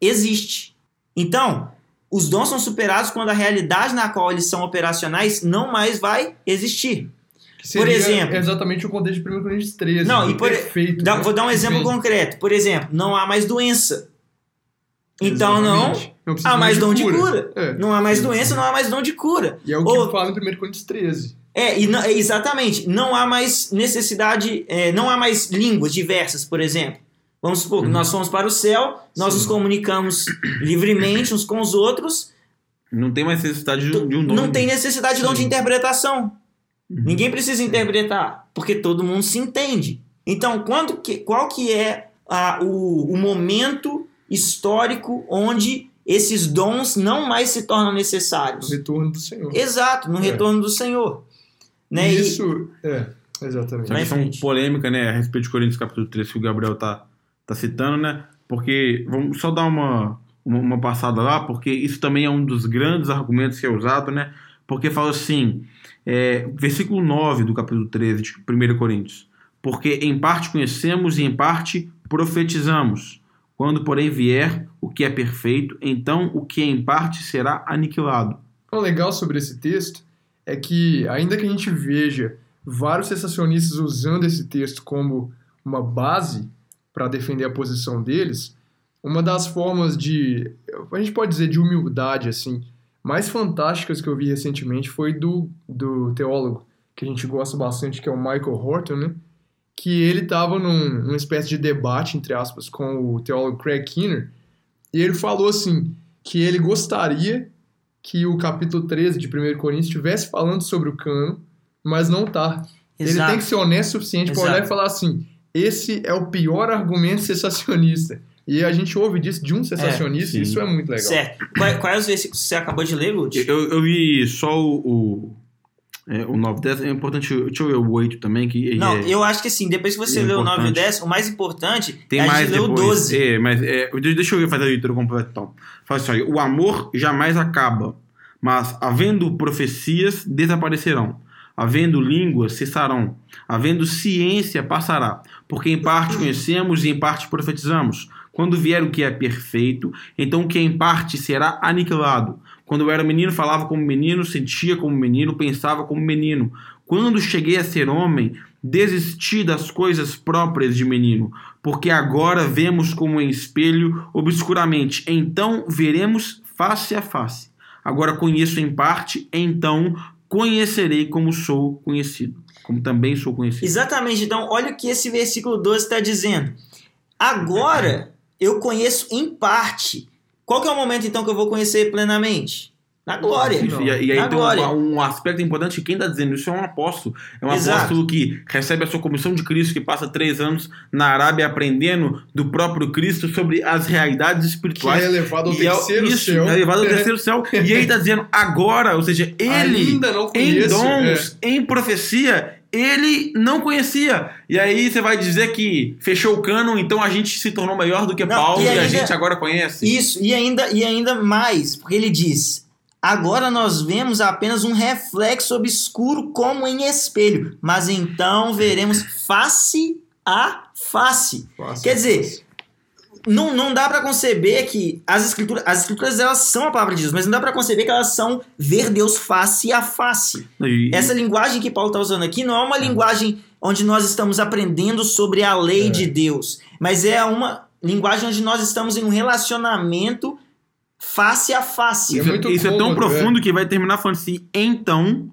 [SPEAKER 1] existe. Então, os dons são superados quando a realidade na qual eles são operacionais não mais vai existir. Por exemplo-
[SPEAKER 2] exatamente o contexto de 1 Coríntios 13.
[SPEAKER 1] Não,
[SPEAKER 2] né?
[SPEAKER 1] e por-
[SPEAKER 2] perfeito.
[SPEAKER 1] Dá-
[SPEAKER 2] né?
[SPEAKER 1] vou dar um exemplo
[SPEAKER 2] Sim.
[SPEAKER 1] concreto. Por exemplo, não há mais doença. Então não
[SPEAKER 2] precisa
[SPEAKER 1] há mais dom de cura.
[SPEAKER 2] É.
[SPEAKER 1] Não há mais doença, não há mais dom de cura.
[SPEAKER 2] E é o que
[SPEAKER 1] Ou-
[SPEAKER 2] fala em 1 Coríntios 13.
[SPEAKER 1] É, e não- é, exatamente. Não há mais necessidade, é, não há mais línguas diversas, por exemplo. Vamos supor que nós fomos para o céu, nós nos comunicamos livremente uns com os outros,
[SPEAKER 3] Não tem mais necessidade de, um- de um dom.
[SPEAKER 1] não tem necessidade de dom de
[SPEAKER 2] Sim.
[SPEAKER 1] interpretação. Ninguém precisa interpretar, porque todo mundo se entende. Então, quando que, qual que é a- o, o momento histórico onde esses dons não mais se tornam necessários?
[SPEAKER 2] retorno do Senhor.
[SPEAKER 1] Exato, no
[SPEAKER 2] É.
[SPEAKER 1] retorno do Senhor. Né? E-
[SPEAKER 2] Isso, é, exatamente.
[SPEAKER 3] Essa
[SPEAKER 1] em
[SPEAKER 3] questão
[SPEAKER 1] frente.
[SPEAKER 3] polêmica, né, a respeito de Coríntios capítulo 3 que o Gabriel tá, tá citando, né? Porque, vamos só dar uma, uma, uma passada lá, porque isso também é um dos grandes argumentos que é usado, né? Porque fala assim, é, versículo 9 do capítulo 13 de 1 Coríntios. Porque em parte conhecemos e em parte profetizamos. Quando, porém, vier o que é perfeito, então o que em parte será aniquilado.
[SPEAKER 2] O legal sobre esse texto é que, ainda que a gente veja vários sensacionistas usando esse texto como uma base para defender a posição deles, uma das formas de, a gente pode dizer, de humildade, assim, mais fantásticas que eu vi recentemente foi do, do teólogo, que a gente gosta bastante, que é o Michael Horton, né? Que ele estava num, numa espécie de debate, entre aspas, com o teólogo Craig Keener, e ele falou assim, que ele gostaria que o capítulo 13 de 1 Coríntios estivesse falando sobre o cano, mas não tá. Ele
[SPEAKER 1] Exato.
[SPEAKER 2] tem que ser honesto o suficiente para olhar e falar assim: esse é o pior argumento sensacionista. E a gente ouve disso de um sensacionista,
[SPEAKER 3] sim.
[SPEAKER 2] e isso é muito legal.
[SPEAKER 1] Certo. Quais, quais os versículos que você acabou de ler, Lud?
[SPEAKER 3] Eu, eu vi só o, o, é, o 9 10. É importante. Deixa eu ver o 8 também. Que
[SPEAKER 1] Não,
[SPEAKER 3] é-
[SPEAKER 1] eu acho que assim, depois que você
[SPEAKER 3] é
[SPEAKER 1] lê o 9 e o
[SPEAKER 3] importante.
[SPEAKER 1] 10, o mais importante
[SPEAKER 3] Tem
[SPEAKER 1] é a
[SPEAKER 3] mais
[SPEAKER 1] gente ler o
[SPEAKER 3] depois.
[SPEAKER 1] 12.
[SPEAKER 3] É, mas é, de- deixa eu fazer a leitura completa então. Fala assim: olha, o amor jamais acaba, mas havendo profecias, desaparecerão. Havendo línguas, cessarão. Havendo ciência, passará. Porque em parte conhecemos e em parte profetizamos. Quando vier o que é perfeito, então o que é em parte será aniquilado. Quando eu era menino, falava como menino, sentia como menino, pensava como menino. Quando cheguei a ser homem, desisti das coisas próprias de menino, porque agora vemos como em espelho obscuramente, então veremos face a face. Agora conheço em parte, então conhecerei como sou conhecido, como também sou conhecido.
[SPEAKER 1] Exatamente. Então, olha o que esse versículo 12 está dizendo. Agora eu conheço em parte. Qual que é o momento, então, que eu vou conhecer plenamente? Na glória.
[SPEAKER 3] Isso, e, e aí
[SPEAKER 1] Na
[SPEAKER 3] tem
[SPEAKER 1] glória.
[SPEAKER 3] um, um aspecto importante, quem está dizendo isso é um apóstolo. É um
[SPEAKER 1] Exato.
[SPEAKER 3] apóstolo que recebe a sua comissão de Cristo, que passa três anos na Arábia aprendendo do próprio Cristo sobre as realidades
[SPEAKER 2] Que
[SPEAKER 3] espirituais.
[SPEAKER 2] é elevado ao
[SPEAKER 3] E é-
[SPEAKER 2] terceiro
[SPEAKER 3] isso,
[SPEAKER 2] céu.
[SPEAKER 3] é elevado ao terceiro céu. E ele está dizendo agora, ou seja, ele
[SPEAKER 2] Ainda não
[SPEAKER 3] em
[SPEAKER 2] conheço.
[SPEAKER 3] dons, em profecia, ele não conhecia. E aí você vai dizer que fechou o cânon, então a gente se tornou melhor do que
[SPEAKER 1] Não,
[SPEAKER 3] Paulo
[SPEAKER 1] e
[SPEAKER 3] e, a
[SPEAKER 1] ainda-
[SPEAKER 3] gente agora conhece.
[SPEAKER 1] Isso, e ainda, e ainda mais, porque ele diz: agora nós vemos apenas um reflexo obscuro como em espelho, mas então veremos face a face.
[SPEAKER 2] Fácil.
[SPEAKER 1] Quer dizer, não, não dá pra conceber que as escrituras, as escrituras elas são a palavra de Deus, mas não dá pra conceber que elas são ver Deus face a face.
[SPEAKER 3] E-
[SPEAKER 1] Essa linguagem que Paulo está usando aqui não é uma linguagem onde nós estamos aprendendo sobre a lei
[SPEAKER 2] É.
[SPEAKER 1] de Deus, mas é uma linguagem onde nós estamos em um relacionamento face a face.
[SPEAKER 2] É
[SPEAKER 3] Isso,
[SPEAKER 2] muito
[SPEAKER 3] isso é tão profundo que vai terminar falando assim: então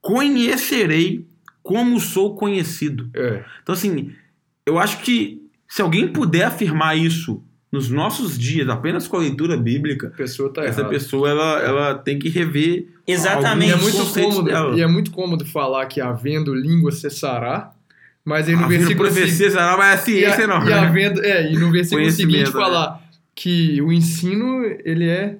[SPEAKER 3] conhecerei como sou conhecido.
[SPEAKER 2] É.
[SPEAKER 3] Então, assim, eu acho que se alguém puder afirmar isso nos nossos dias, apenas com a leitura bíblica,
[SPEAKER 2] A pessoa tá
[SPEAKER 3] essa
[SPEAKER 2] errada.
[SPEAKER 3] pessoa ela, ela tem que rever.
[SPEAKER 1] Exatamente.
[SPEAKER 2] E é muito cômodo,
[SPEAKER 3] dela.
[SPEAKER 2] e é muito cômodo falar que havendo língua cessará, mas aí no
[SPEAKER 3] Havendo
[SPEAKER 2] versículo
[SPEAKER 3] profecia será, mas a
[SPEAKER 2] e,
[SPEAKER 3] ciência
[SPEAKER 2] a-
[SPEAKER 3] não.
[SPEAKER 2] e
[SPEAKER 3] né?
[SPEAKER 2] havendo, é, e no versículo seguinte
[SPEAKER 3] né?
[SPEAKER 2] falar que o ensino ele é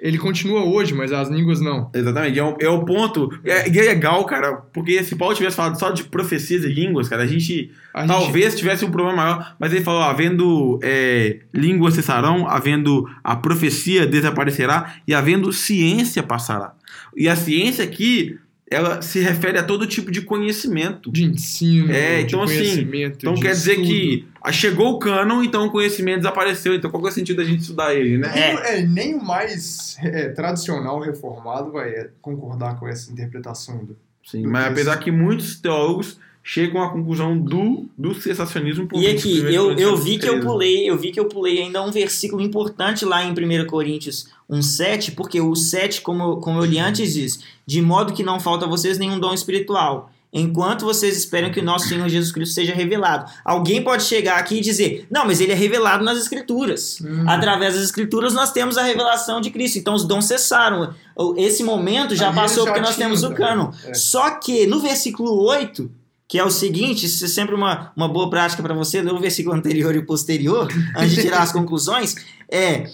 [SPEAKER 2] ele continua hoje, mas as línguas não.
[SPEAKER 3] Exatamente, é o, é o ponto. É, e é legal, cara, porque se Paulo tivesse falado só de profecias e línguas, cara, a gente
[SPEAKER 2] A gente-
[SPEAKER 3] talvez tivesse um problema maior, mas ele falou: havendo é, línguas cessarão, havendo a profecia desaparecerá e havendo ciência passará. E a ciência aqui, ela se refere a todo tipo de conhecimento.
[SPEAKER 2] de ensino,
[SPEAKER 3] É,
[SPEAKER 2] de
[SPEAKER 3] então, assim,
[SPEAKER 2] conhecimento,
[SPEAKER 3] Então
[SPEAKER 2] de
[SPEAKER 3] quer dizer
[SPEAKER 2] estudo.
[SPEAKER 3] que ah, chegou o cânon, então o conhecimento desapareceu. Então qual que é o sentido da gente estudar ele, né?
[SPEAKER 2] Nem, é, nem o mais é, tradicional reformado vai é, concordar com essa interpretação do.
[SPEAKER 3] Sim,
[SPEAKER 2] do
[SPEAKER 3] mas
[SPEAKER 2] texto.
[SPEAKER 3] apesar que muitos teólogos chegam à conclusão do, do cessacionismo por
[SPEAKER 1] E
[SPEAKER 3] 20
[SPEAKER 1] aqui, eu, eu vi que eu
[SPEAKER 3] 13.
[SPEAKER 1] pulei, eu vi que eu pulei ainda um versículo importante lá em 1 Coríntios 1,7, porque o 7, como, eu- como eu li antes, diz: De modo que não falta a vocês nenhum dom espiritual, enquanto vocês esperam que o nosso Senhor Jesus Cristo seja revelado. Alguém pode chegar aqui e dizer: Não, mas ele é revelado nas Escrituras.
[SPEAKER 2] Hum.
[SPEAKER 1] Através das Escrituras nós temos a revelação de Cristo. Então os dons cessaram. Esse momento já
[SPEAKER 2] Ali
[SPEAKER 1] passou
[SPEAKER 2] já
[SPEAKER 1] porque nós temos o
[SPEAKER 2] também.
[SPEAKER 1] cânon.
[SPEAKER 2] É.
[SPEAKER 1] Só que no versículo 8, que é o seguinte, isso é sempre uma, uma boa prática para você, ler o versículo anterior e o posterior, antes de tirar as conclusões, é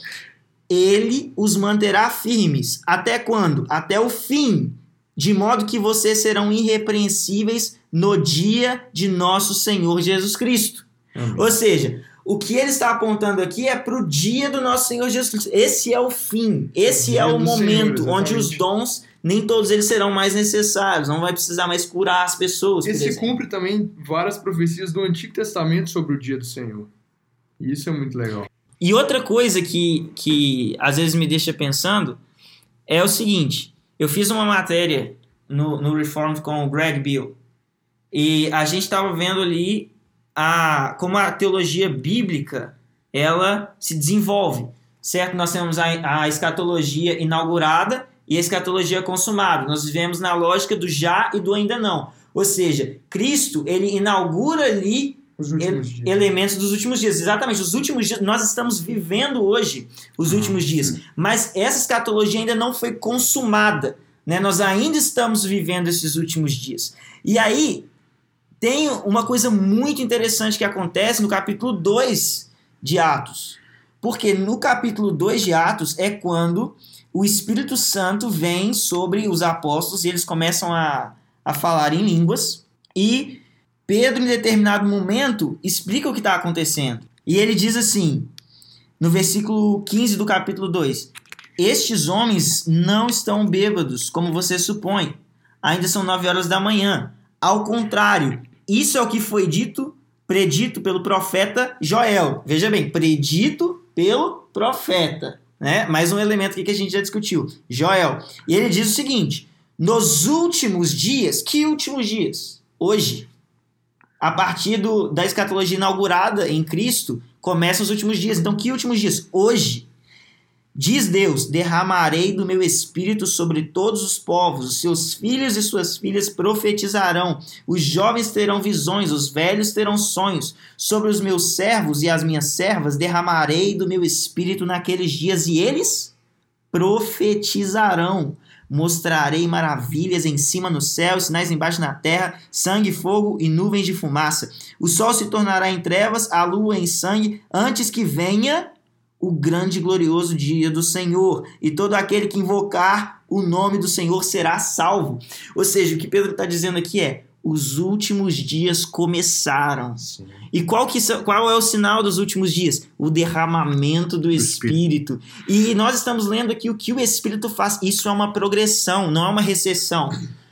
[SPEAKER 1] ele os manterá firmes. Até quando? Até o fim. De modo que vocês serão irrepreensíveis no dia de nosso Senhor Jesus Cristo.
[SPEAKER 2] Amém.
[SPEAKER 1] Ou seja, o que ele está apontando aqui é para o dia do nosso Senhor Jesus Cristo. Esse é o fim. Esse é o
[SPEAKER 2] do
[SPEAKER 1] momento
[SPEAKER 2] Senhor,
[SPEAKER 1] onde os dons, nem todos eles serão mais necessários. Não vai precisar mais curar as pessoas.
[SPEAKER 2] Esse
[SPEAKER 1] exemplo.
[SPEAKER 2] cumpre também várias profecias do Antigo Testamento sobre o dia do Senhor. E isso é muito legal.
[SPEAKER 1] E outra coisa que, que às vezes me deixa pensando é o seguinte: eu fiz uma matéria no, no Reformed com o Greg Bill e a gente estava vendo ali a, como a teologia bíblica ela se desenvolve, certo? Nós temos a, a escatologia inaugurada e a escatologia consumada. Nós vivemos na lógica do já e do ainda não. Ou seja, Cristo ele inaugura ali
[SPEAKER 2] Os
[SPEAKER 1] ele- elementos dos últimos dias. Exatamente, os últimos dias. Nós estamos vivendo hoje os últimos dias, mas essa escatologia ainda não foi consumada. Né? Nós ainda estamos vivendo esses últimos dias. E aí tem uma coisa muito interessante que acontece no capítulo 2 de Atos. Porque no capítulo 2 de Atos é quando o Espírito Santo vem sobre os apóstolos e eles começam a, a falar em línguas. E Pedro, em determinado momento, explica o que está acontecendo. E ele diz assim, no versículo 15 do capítulo 2: Estes homens não estão bêbados, como você supõe. Ainda são nove horas da manhã. Ao contrário, isso é o que foi dito, predito pelo profeta Joel. Veja bem, predito pelo profeta. Né? Mais um elemento aqui que a gente já discutiu. Joel. E ele diz o seguinte: nos últimos dias, que últimos dias? Hoje, a partir do, da escatologia inaugurada em Cristo, começam os últimos dias. Então, que últimos dias? Hoje. Diz Deus: derramarei do meu espírito sobre todos os povos, os seus filhos e suas filhas profetizarão, os jovens terão visões, os velhos terão sonhos. Sobre os meus servos e as minhas servas derramarei do meu espírito naqueles dias, e eles profetizarão. Mostrarei maravilhas em cima no céu, sinais embaixo na terra, sangue, fogo e nuvens de fumaça. O sol se tornará em trevas, a lua em sangue, antes que venha o grande e glorioso dia do Senhor. E todo aquele que invocar o nome do Senhor será salvo. Ou seja, o que Pedro está dizendo aqui é: os últimos dias começaram. E qual, que, qual é o sinal dos últimos dias? O derramamento do Espírito. E nós estamos lendo aqui o que o Espírito faz. Isso é uma progressão, não é uma recessão.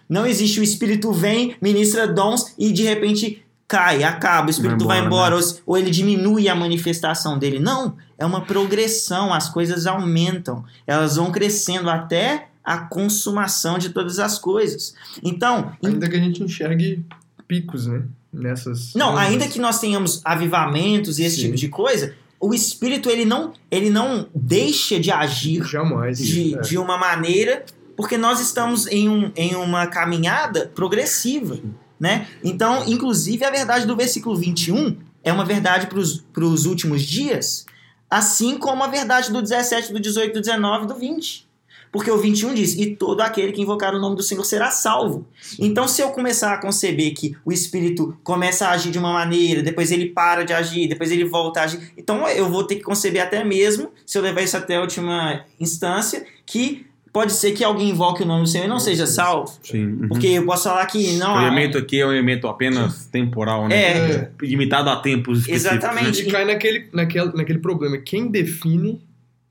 [SPEAKER 1] Não existe o Espírito vem, ministra dons e de repente cai, acaba, o Espírito vai
[SPEAKER 3] embora,
[SPEAKER 1] embora, ou, ou ele diminui a manifestação dele. Não, é uma progressão, as coisas aumentam, elas vão crescendo até a consumação de todas as coisas. Então, em
[SPEAKER 2] Ainda que a gente enxergue picos, né? Nessas.
[SPEAKER 1] não,
[SPEAKER 2] nessas-
[SPEAKER 1] ainda que nós tenhamos avivamentos e esse
[SPEAKER 2] Sim.
[SPEAKER 1] tipo de coisa, o espírito ele não, ele não deixa de agir
[SPEAKER 2] Jamais.
[SPEAKER 1] de,
[SPEAKER 2] é.
[SPEAKER 1] de uma maneira, porque nós estamos em, um, em uma caminhada progressiva, né? Então, inclusive, a verdade do versículo 21 é uma verdade para os últimos dias, assim como a verdade do 17, do 18, do 19 e do 20. Porque o 21 diz: E todo aquele que invocar o nome do Senhor será salvo. Então, se eu começar a conceber que o Espírito começa a agir de uma maneira, depois ele para de agir, depois ele volta a agir, então eu vou ter que conceber até mesmo, se eu levar isso até a última instância, que pode ser que alguém invoque o nome do Senhor e não seja salvo.
[SPEAKER 3] Sim. uhum.
[SPEAKER 1] Porque eu posso falar que não.
[SPEAKER 3] o elemento aqui é um elemento apenas temporal, né?
[SPEAKER 1] É.
[SPEAKER 3] Limitado a tempos específicos.
[SPEAKER 1] Exatamente.
[SPEAKER 3] né?
[SPEAKER 2] E cai naquele, naquele, naquele problema. Quem define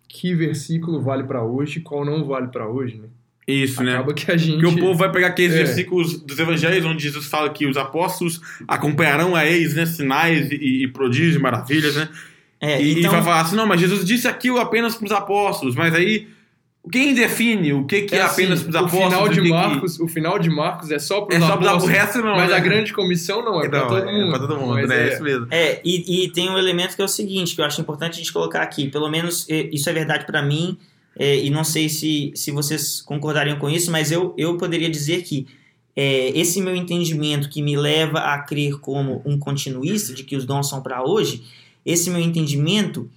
[SPEAKER 2] que versículo vale pra hoje e qual não vale pra hoje, né?
[SPEAKER 3] Isso, né?
[SPEAKER 2] Acaba que a gente.
[SPEAKER 3] Porque o povo vai pegar aqueles
[SPEAKER 2] É.
[SPEAKER 3] versículos dos evangelhos onde Jesus fala que os apóstolos acompanharão a eles, né? Sinais e, e prodígios, maravilhas, né?
[SPEAKER 1] É,
[SPEAKER 3] e, e
[SPEAKER 1] então,
[SPEAKER 3] vai falar assim, não, mas Jesus disse aquilo apenas para os apóstolos, mas aí Quem define o que, que é, apenas
[SPEAKER 2] assim,
[SPEAKER 3] para os
[SPEAKER 2] o
[SPEAKER 3] apóstolos?
[SPEAKER 2] final
[SPEAKER 3] o
[SPEAKER 2] de
[SPEAKER 3] que que-
[SPEAKER 2] Marcos, o final de Marcos é só para
[SPEAKER 3] É
[SPEAKER 2] os
[SPEAKER 3] só para o
[SPEAKER 2] apóstolos,
[SPEAKER 3] resto, não.
[SPEAKER 2] mas
[SPEAKER 3] né?
[SPEAKER 2] a grande comissão não é para todo mundo.
[SPEAKER 3] É para todo mundo, né?
[SPEAKER 2] é-
[SPEAKER 3] É isso mesmo.
[SPEAKER 1] É, e, e tem um elemento que é o seguinte, que eu acho importante a gente colocar aqui. Pelo menos isso é verdade para mim, eh, e não sei se, se vocês concordariam com isso, mas eu, eu poderia dizer que esse meu entendimento que me leva a crer como um continuista, de que os dons são para hoje, esse meu entendimento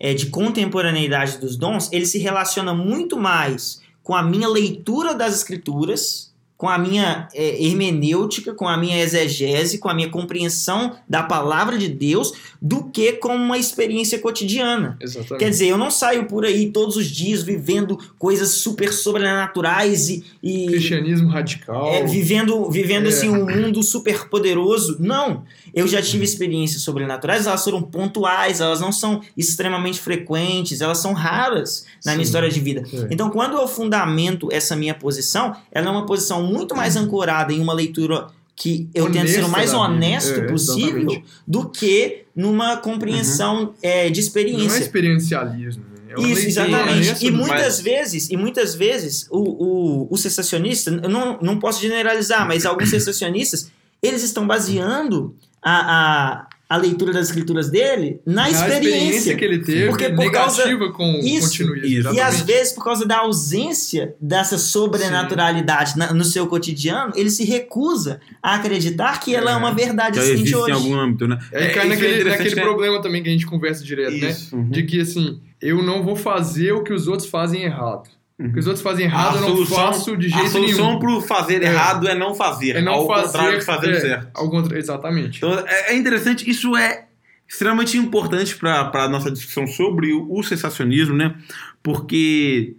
[SPEAKER 1] eh, de contemporaneidade dos dons, ele se relaciona muito mais com a minha leitura das escrituras, com a minha é, hermenêutica, com a minha exegese, com a minha compreensão da palavra de Deus, do que com uma experiência cotidiana.
[SPEAKER 2] Exatamente.
[SPEAKER 1] Quer dizer, eu não saio por aí todos os dias vivendo coisas super sobrenaturais e, e
[SPEAKER 2] Cristianismo radical.
[SPEAKER 1] é, vivendo, vivendo
[SPEAKER 2] É.
[SPEAKER 1] assim um mundo super poderoso. Não, eu já tive experiências sobrenaturais, elas foram pontuais, elas não são extremamente frequentes, elas são raras na minha
[SPEAKER 2] Sim.
[SPEAKER 1] história de vida.
[SPEAKER 2] É.
[SPEAKER 1] Então, quando eu fundamento essa minha posição, ela é uma posição muito mais ancorada em uma leitura que eu tento ser o mais honesto
[SPEAKER 2] É,
[SPEAKER 1] possível
[SPEAKER 2] exatamente.
[SPEAKER 1] do que numa compreensão é, de
[SPEAKER 2] Não é
[SPEAKER 1] experiência.
[SPEAKER 2] experiencialismo. né? É
[SPEAKER 1] Isso,
[SPEAKER 2] leitura
[SPEAKER 1] exatamente. E muitas vezes, e muitas vezes, o, o, o sensacionista, eu não, não posso generalizar, mas alguns sensacionistas, eles estão baseando a, a, a leitura das escrituras dele na,
[SPEAKER 2] Na
[SPEAKER 1] experiência.
[SPEAKER 2] que ele teve,
[SPEAKER 1] Porque por causa-
[SPEAKER 2] negativa com o
[SPEAKER 1] Isso,
[SPEAKER 2] continuismo.
[SPEAKER 3] isso.
[SPEAKER 1] E às vezes, por causa da ausência dessa sobrenaturalidade na- no seu cotidiano, ele se recusa a acreditar que ela é,
[SPEAKER 2] É.
[SPEAKER 1] uma verdade
[SPEAKER 3] Já
[SPEAKER 1] existente
[SPEAKER 3] existe
[SPEAKER 1] hoje.
[SPEAKER 3] em algum âmbito, né?
[SPEAKER 2] Aí
[SPEAKER 3] É,
[SPEAKER 2] cai
[SPEAKER 3] é
[SPEAKER 2] naquele, naquele
[SPEAKER 3] né?
[SPEAKER 2] problema também que a gente conversa direto, né?
[SPEAKER 3] Isso, uhum.
[SPEAKER 2] De que assim, eu não vou fazer o que os outros fazem errado. O que os outros fazem
[SPEAKER 3] A
[SPEAKER 2] errado, eu não
[SPEAKER 3] solução-
[SPEAKER 2] faço de
[SPEAKER 3] A
[SPEAKER 2] jeito
[SPEAKER 3] solução
[SPEAKER 2] nenhum.
[SPEAKER 3] para o fazer
[SPEAKER 2] É.
[SPEAKER 3] errado é não fazer.
[SPEAKER 2] É não
[SPEAKER 3] ao
[SPEAKER 2] fazer,
[SPEAKER 3] contrário de fazer
[SPEAKER 2] é,
[SPEAKER 3] certo.
[SPEAKER 2] ao Exatamente.
[SPEAKER 3] Então é, é interessante, isso é extremamente importante para a nossa discussão sobre o, o sensacionismo, né? Porque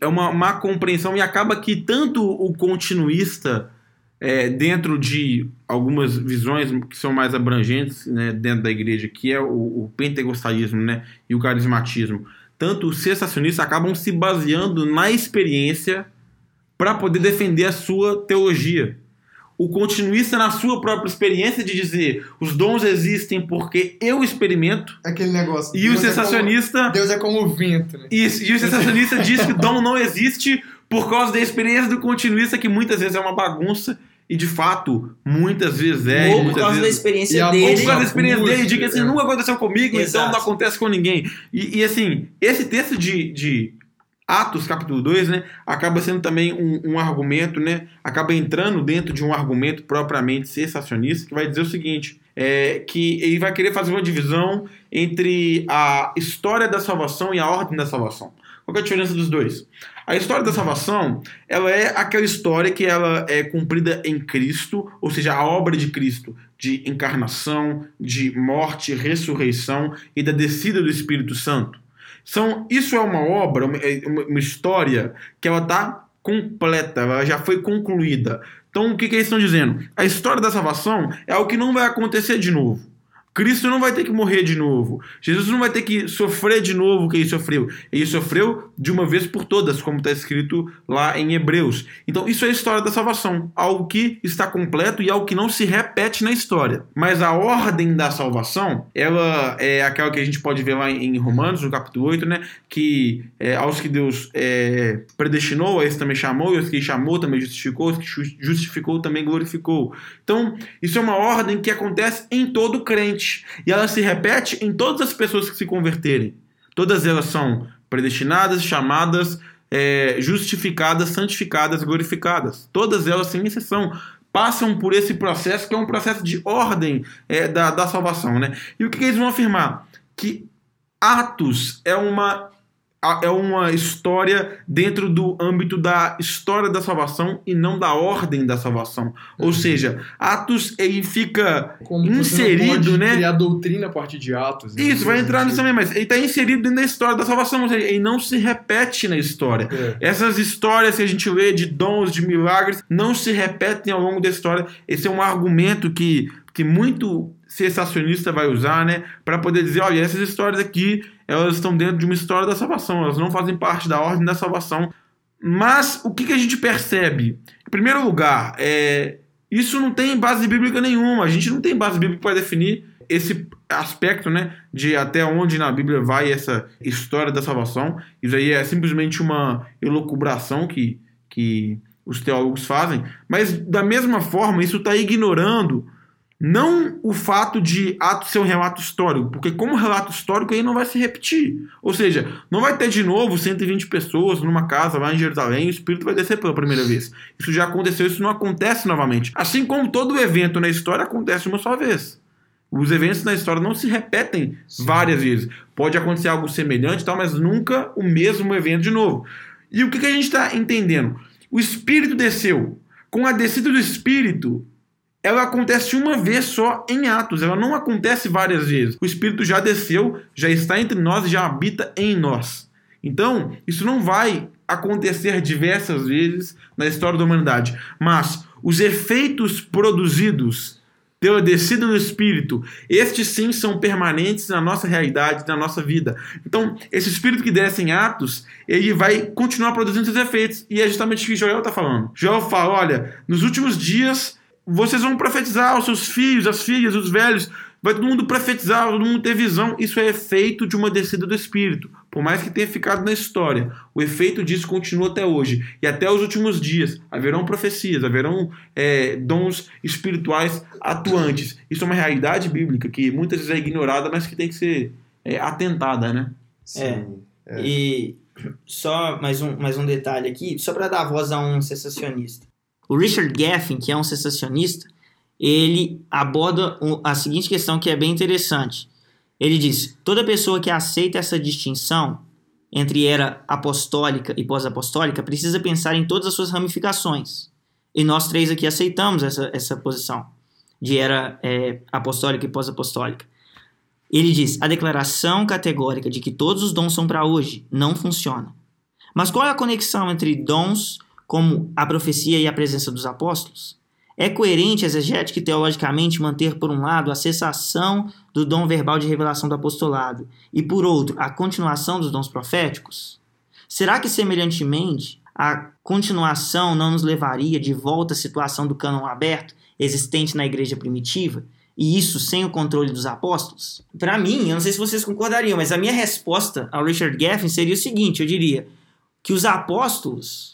[SPEAKER 3] é uma má compreensão e acaba que tanto o continuista, é, dentro de algumas visões que são mais abrangentes né, dentro da igreja, que é o, o pentecostalismo né, e o carismatismo, tanto os sensacionistas acabam se baseando na experiência para poder defender a sua teologia o continuista na sua própria experiência de dizer os dons existem porque eu experimento
[SPEAKER 2] Aquele negócio.
[SPEAKER 3] e o sensacionista
[SPEAKER 2] Deus é como o vento, né?
[SPEAKER 3] isso, e o sensacionista diz que o dom não existe por causa da experiência do continuista que muitas vezes é uma bagunça e de fato muitas vezes é
[SPEAKER 1] Ou por causa da
[SPEAKER 3] vezes
[SPEAKER 2] E
[SPEAKER 1] experiência
[SPEAKER 2] a
[SPEAKER 3] ou
[SPEAKER 1] dele.
[SPEAKER 3] por causa da experiência dele, diga assim,
[SPEAKER 2] É.
[SPEAKER 3] nunca aconteceu comigo, então
[SPEAKER 1] Exato.
[SPEAKER 3] não acontece com ninguém. E, e, assim, esse texto de, de Atos, capítulo 2, né, acaba sendo também um, um argumento, né, acaba entrando dentro de um argumento propriamente sensacionista, que vai dizer o seguinte, é, que ele vai querer fazer uma divisão entre a história da salvação e a ordem da salvação. Qual que é a diferença dos dois? A história da salvação, ela é aquela história que ela é cumprida em Cristo, ou seja, a obra de Cristo, de encarnação, de morte, ressurreição e da descida do Espírito Santo. São, isso é uma obra, uma, é uma- história que ela está completa, ela já foi concluída. Então, o que, que eles estão dizendo? A história da salvação é algo que não vai acontecer de novo. Cristo não vai ter que morrer de novo. Jesus não vai ter que sofrer de novo o que ele sofreu. Ele sofreu de uma vez por todas, como está escrito lá em Hebreus. Então, isso é a história da salvação. Algo que está completo e algo que não se repete na história. Mas a ordem da salvação, ela é aquela que a gente pode ver lá em Romanos, no capítulo 8, né? Que é, aos que Deus é, predestinou, a esse também chamou, e aos que chamou também justificou, os que ju- justificou também glorificou. Então, isso é uma ordem que acontece em todo crente. E ela se repete em todas as pessoas que se converterem. Todas elas são predestinadas, chamadas, é, justificadas, santificadas, glorificadas. Todas elas, sem exceção, passam por esse processo que é um processo de ordem é, da, da salvação. Né? E o que, que eles vão afirmar? Que Atos é uma é uma história dentro do âmbito da história da salvação e não da ordem da salvação. Ou seja, Atos ele fica
[SPEAKER 2] Como
[SPEAKER 3] inserido, né?
[SPEAKER 2] criar doutrina a partir de Atos. né?
[SPEAKER 3] Isso, vai entrar nisso também, mas ele está inserido dentro da história da salvação, ou seja, ele não se repete na história.
[SPEAKER 2] É.
[SPEAKER 3] Essas histórias que a gente lê de dons, de milagres, não se repetem ao longo da história. Esse é um argumento que, que muito sensacionista vai usar, né? Para poder dizer, olha, essas histórias aqui, elas estão dentro de uma história da salvação, elas não fazem parte da ordem da salvação. Mas o que, que a gente percebe? Em primeiro lugar, é, isso não tem base bíblica nenhuma. A gente não tem base bíblica para definir esse aspecto, né, de até onde na Bíblia vai essa história da salvação. Isso aí é simplesmente uma elucubração que, que os teólogos fazem, mas da mesma forma isso está ignorando não o fato de ato ser um relato histórico, porque como relato histórico aí não vai se repetir. Ou seja, não vai ter de novo 120 pessoas numa casa lá em Jerusalém e o Espírito vai descer pela primeira vez. Isso já aconteceu, isso não acontece novamente. Assim como todo evento na história acontece uma só vez. Os eventos na história não se repetem Sim. várias vezes. Pode acontecer algo semelhante, tal, mas nunca o mesmo evento de novo. E o que, que a gente está entendendo? O Espírito desceu. Com a descida do Espírito, ela acontece uma vez só em Atos, ela não acontece várias vezes. O Espírito já desceu, já está entre nós e já habita em nós. Então, isso não vai acontecer diversas vezes na história da humanidade, mas os efeitos produzidos pela descida do Espírito, estes sim são permanentes na nossa realidade, na nossa vida. Então, esse Espírito que desce em Atos, ele vai continuar produzindo seus efeitos. E é justamente o que Joel está falando. Joel fala: olha, nos últimos dias vocês vão profetizar aos seus filhos, as filhas, os velhos. Vai todo mundo profetizar, todo mundo ter visão. Isso é efeito de uma descida do Espírito. Por mais que tenha ficado na história, o efeito disso continua até hoje. E até os últimos dias haverão profecias, haverão é, dons espirituais atuantes. Isso é uma realidade bíblica que muitas vezes é ignorada, mas que tem que ser é, atentada, né?
[SPEAKER 1] Sim. É. é. E só mais um, mais um detalhe aqui, só para dar voz a um sensacionista. O Richard Gaffin, que é um sensacionista, ele aborda a seguinte questão que é bem interessante. Ele diz: toda pessoa que aceita essa distinção entre era apostólica e pós-apostólica precisa pensar em todas as suas ramificações. E nós três aqui aceitamos essa, essa posição de era é, apostólica e pós-apostólica. Ele diz: a declaração categórica de que todos os dons são para hoje não funciona. Mas qual é a conexão entre dons como a profecia e a presença dos apóstolos? É coerente exegética e teologicamente manter, por um lado, a cessação do dom verbal de revelação do apostolado e, por outro, a continuação dos dons proféticos? Será que, semelhantemente, a continuação não nos levaria de volta à situação do cânon aberto existente na igreja primitiva? E isso sem o controle dos apóstolos? Para mim, eu não sei se vocês concordariam, mas a minha resposta ao Richard Gaffin seria o seguinte: eu diria que os apóstolos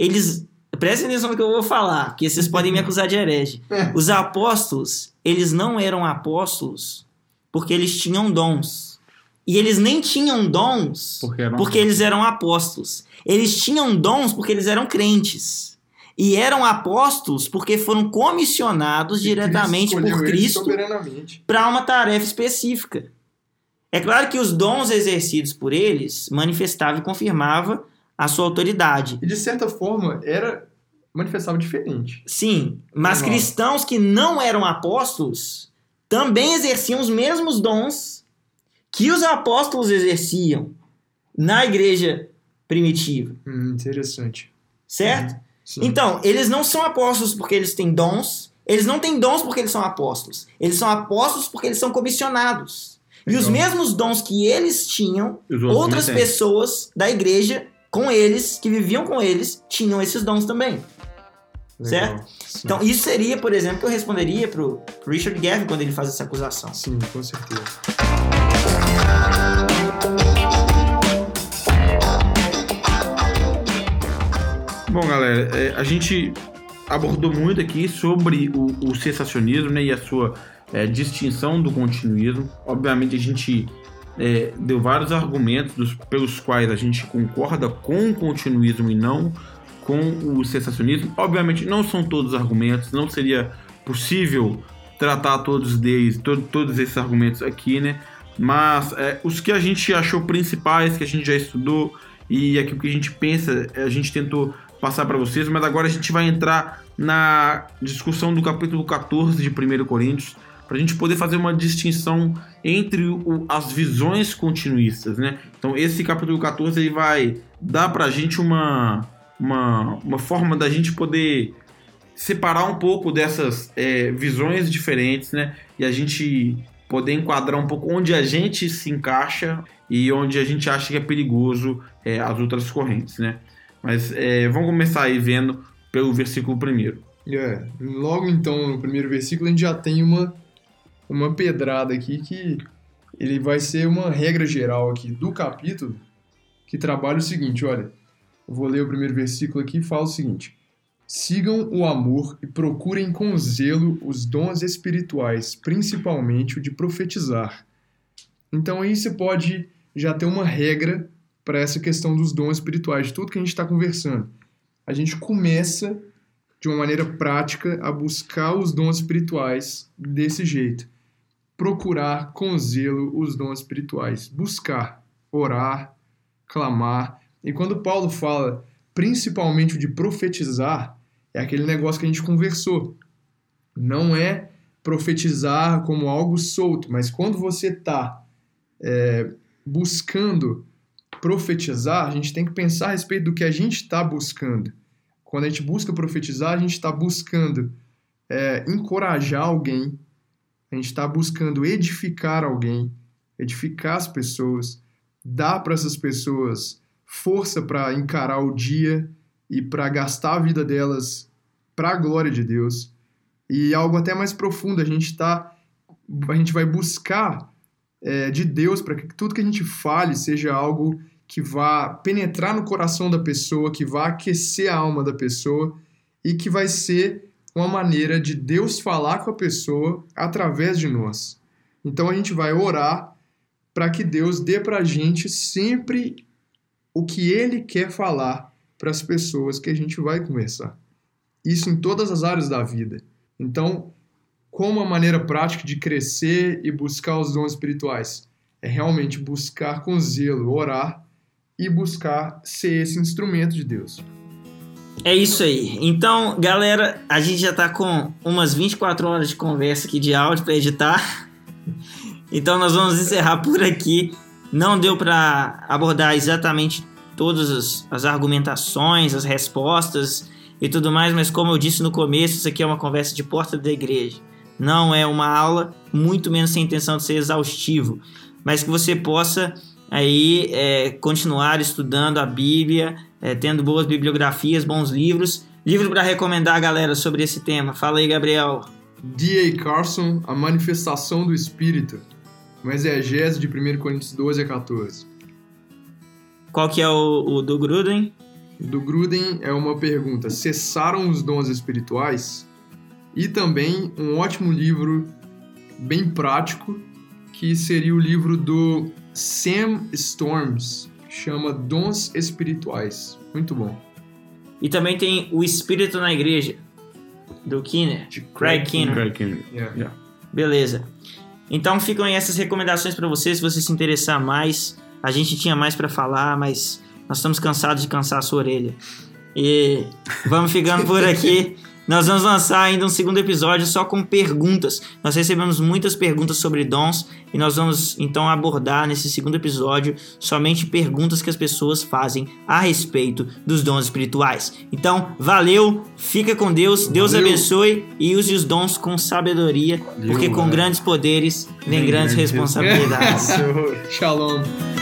[SPEAKER 1] eles. Prestem atenção no que eu vou falar, porque vocês podem me acusar de herege. É. Os apóstolos, eles não eram apóstolos porque eles tinham dons. E eles nem tinham dons porque, eram... porque eles eram apóstolos. Eles tinham dons porque eles eram crentes. E eram apóstolos porque foram comissionados e diretamente Cristo por Cristo para uma tarefa específica. É claro que os dons exercidos por eles manifestavam e confirmavam a sua autoridade.
[SPEAKER 2] E de certa forma era manifestava diferente.
[SPEAKER 1] Sim, mas cristãos que não eram apóstolos também exerciam os mesmos dons que os apóstolos exerciam na igreja primitiva.
[SPEAKER 2] Hum, interessante.
[SPEAKER 1] Certo? Uhum. Então, eles não são apóstolos porque eles têm dons, eles não têm dons porque eles são apóstolos. Eles são apóstolos porque eles são comissionados. E os mesmos dons que eles tinham, outras pessoas da igreja com eles, que viviam com eles, tinham esses dons também. Legal. Certo? Sim. Então, isso seria, por exemplo, que eu responderia pro, pro Richard Gavin quando ele faz essa acusação.
[SPEAKER 2] Sim, com certeza.
[SPEAKER 3] Bom, galera, é, a gente abordou muito aqui sobre o, o sensacionismo né, e a sua é, distinção do continuismo. Obviamente, a gente é, deu vários argumentos dos, pelos quais a gente concorda com o continuismo e não com o sensacionismo. Obviamente, não são todos argumentos, não seria possível tratar todos deles, to, todos esses argumentos aqui, né? Mas é, os que a gente achou principais, que a gente já estudou e aquilo que a gente pensa, a gente tentou passar para vocês, mas agora a gente vai entrar na discussão do capítulo 14 de 1 Coríntios para a gente poder fazer uma distinção entre o, as visões continuistas, né? Então esse capítulo 14 ele vai dar para a gente uma, uma, uma forma da gente poder separar um pouco dessas é, visões diferentes, né? E a gente poder enquadrar um pouco onde a gente se encaixa e onde a gente acha que é perigoso é, as outras correntes, né? Mas é, vamos começar aí vendo pelo versículo primeiro.
[SPEAKER 2] É, logo então, no primeiro versículo, a gente já tem uma uma pedrada aqui que ele vai ser uma regra geral aqui do capítulo que trabalha o seguinte, olha, vou ler o primeiro versículo aqui e fala o seguinte: Sigam o amor e procurem com zelo os dons espirituais, principalmente o de profetizar. Então aí você pode já ter uma regra para essa questão dos dons espirituais, de tudo que a gente está conversando. A gente começa de uma maneira prática a buscar os dons espirituais desse jeito. Procurar com zelo os dons espirituais. Buscar, orar, clamar. E quando Paulo fala principalmente de profetizar, é aquele negócio que a gente conversou. Não é profetizar como algo solto, mas quando você está é, buscando profetizar, a gente tem que pensar a respeito do que a gente está buscando. Quando a gente busca profetizar, a gente está buscando é, encorajar alguém, a gente está buscando edificar alguém, edificar as pessoas, dar para essas pessoas força para encarar o dia e para gastar a vida delas para a glória de Deus. E algo até mais profundo, a gente tá a gente vai buscar é, de Deus para que tudo que a gente fale seja algo que vá penetrar no coração da pessoa, que vá aquecer a alma da pessoa e que vai ser uma maneira de Deus falar com a pessoa através de nós. Então a gente vai orar para que Deus dê para a gente sempre o que Ele quer falar para as pessoas que a gente vai conversar. Isso em todas as áreas da vida. Então, como a maneira prática de crescer e buscar os dons espirituais? É realmente buscar com zelo, orar e buscar ser esse instrumento de Deus.
[SPEAKER 1] É isso aí. Então, galera, a gente já está com umas 24 horas de conversa aqui de áudio para editar. Então, nós vamos encerrar por aqui. Não deu para abordar exatamente todas as, as argumentações, as respostas e tudo mais, mas como eu disse no começo, isso aqui é uma conversa de porta da igreja. Não é uma aula, muito menos sem intenção de ser exaustivo, mas que você possa aí é, continuar estudando a Bíblia, é, tendo boas bibliografias, bons livros. Livro para recomendar, galera, sobre esse tema. Fala aí, Gabriel.
[SPEAKER 2] D.A. Carson, A Manifestação do Espírito, uma exegese de 1 Coríntios 12 a 14.
[SPEAKER 1] Qual que é o, o do Gruden?
[SPEAKER 2] Do Gruden é uma pergunta: cessaram os dons espirituais? E também um ótimo livro, bem prático, que seria o livro do Sam Storms, chama Dons Espirituais. Muito bom.
[SPEAKER 1] E também tem O Espírito na Igreja, do Kinner, de Craig Kinner.
[SPEAKER 3] Craig Kinner.
[SPEAKER 2] Yeah.
[SPEAKER 3] Yeah.
[SPEAKER 1] Beleza. Então ficam aí essas recomendações para você, se você se interessar mais. A gente tinha mais para falar, mas nós estamos cansados de cansar a sua orelha. E vamos ficando por aqui. Nós vamos lançar ainda um segundo episódio só com perguntas. Nós recebemos muitas perguntas sobre dons e nós vamos então abordar nesse segundo episódio somente perguntas que as pessoas fazem a respeito dos dons espirituais. Então, valeu, fica com Deus, Deus
[SPEAKER 2] Valeu.
[SPEAKER 1] abençoe e use os dons com sabedoria, porque com
[SPEAKER 3] galera.
[SPEAKER 1] grandes poderes vem
[SPEAKER 3] Vem
[SPEAKER 1] grandes
[SPEAKER 3] grandes
[SPEAKER 1] responsabilidades.
[SPEAKER 2] Shalom.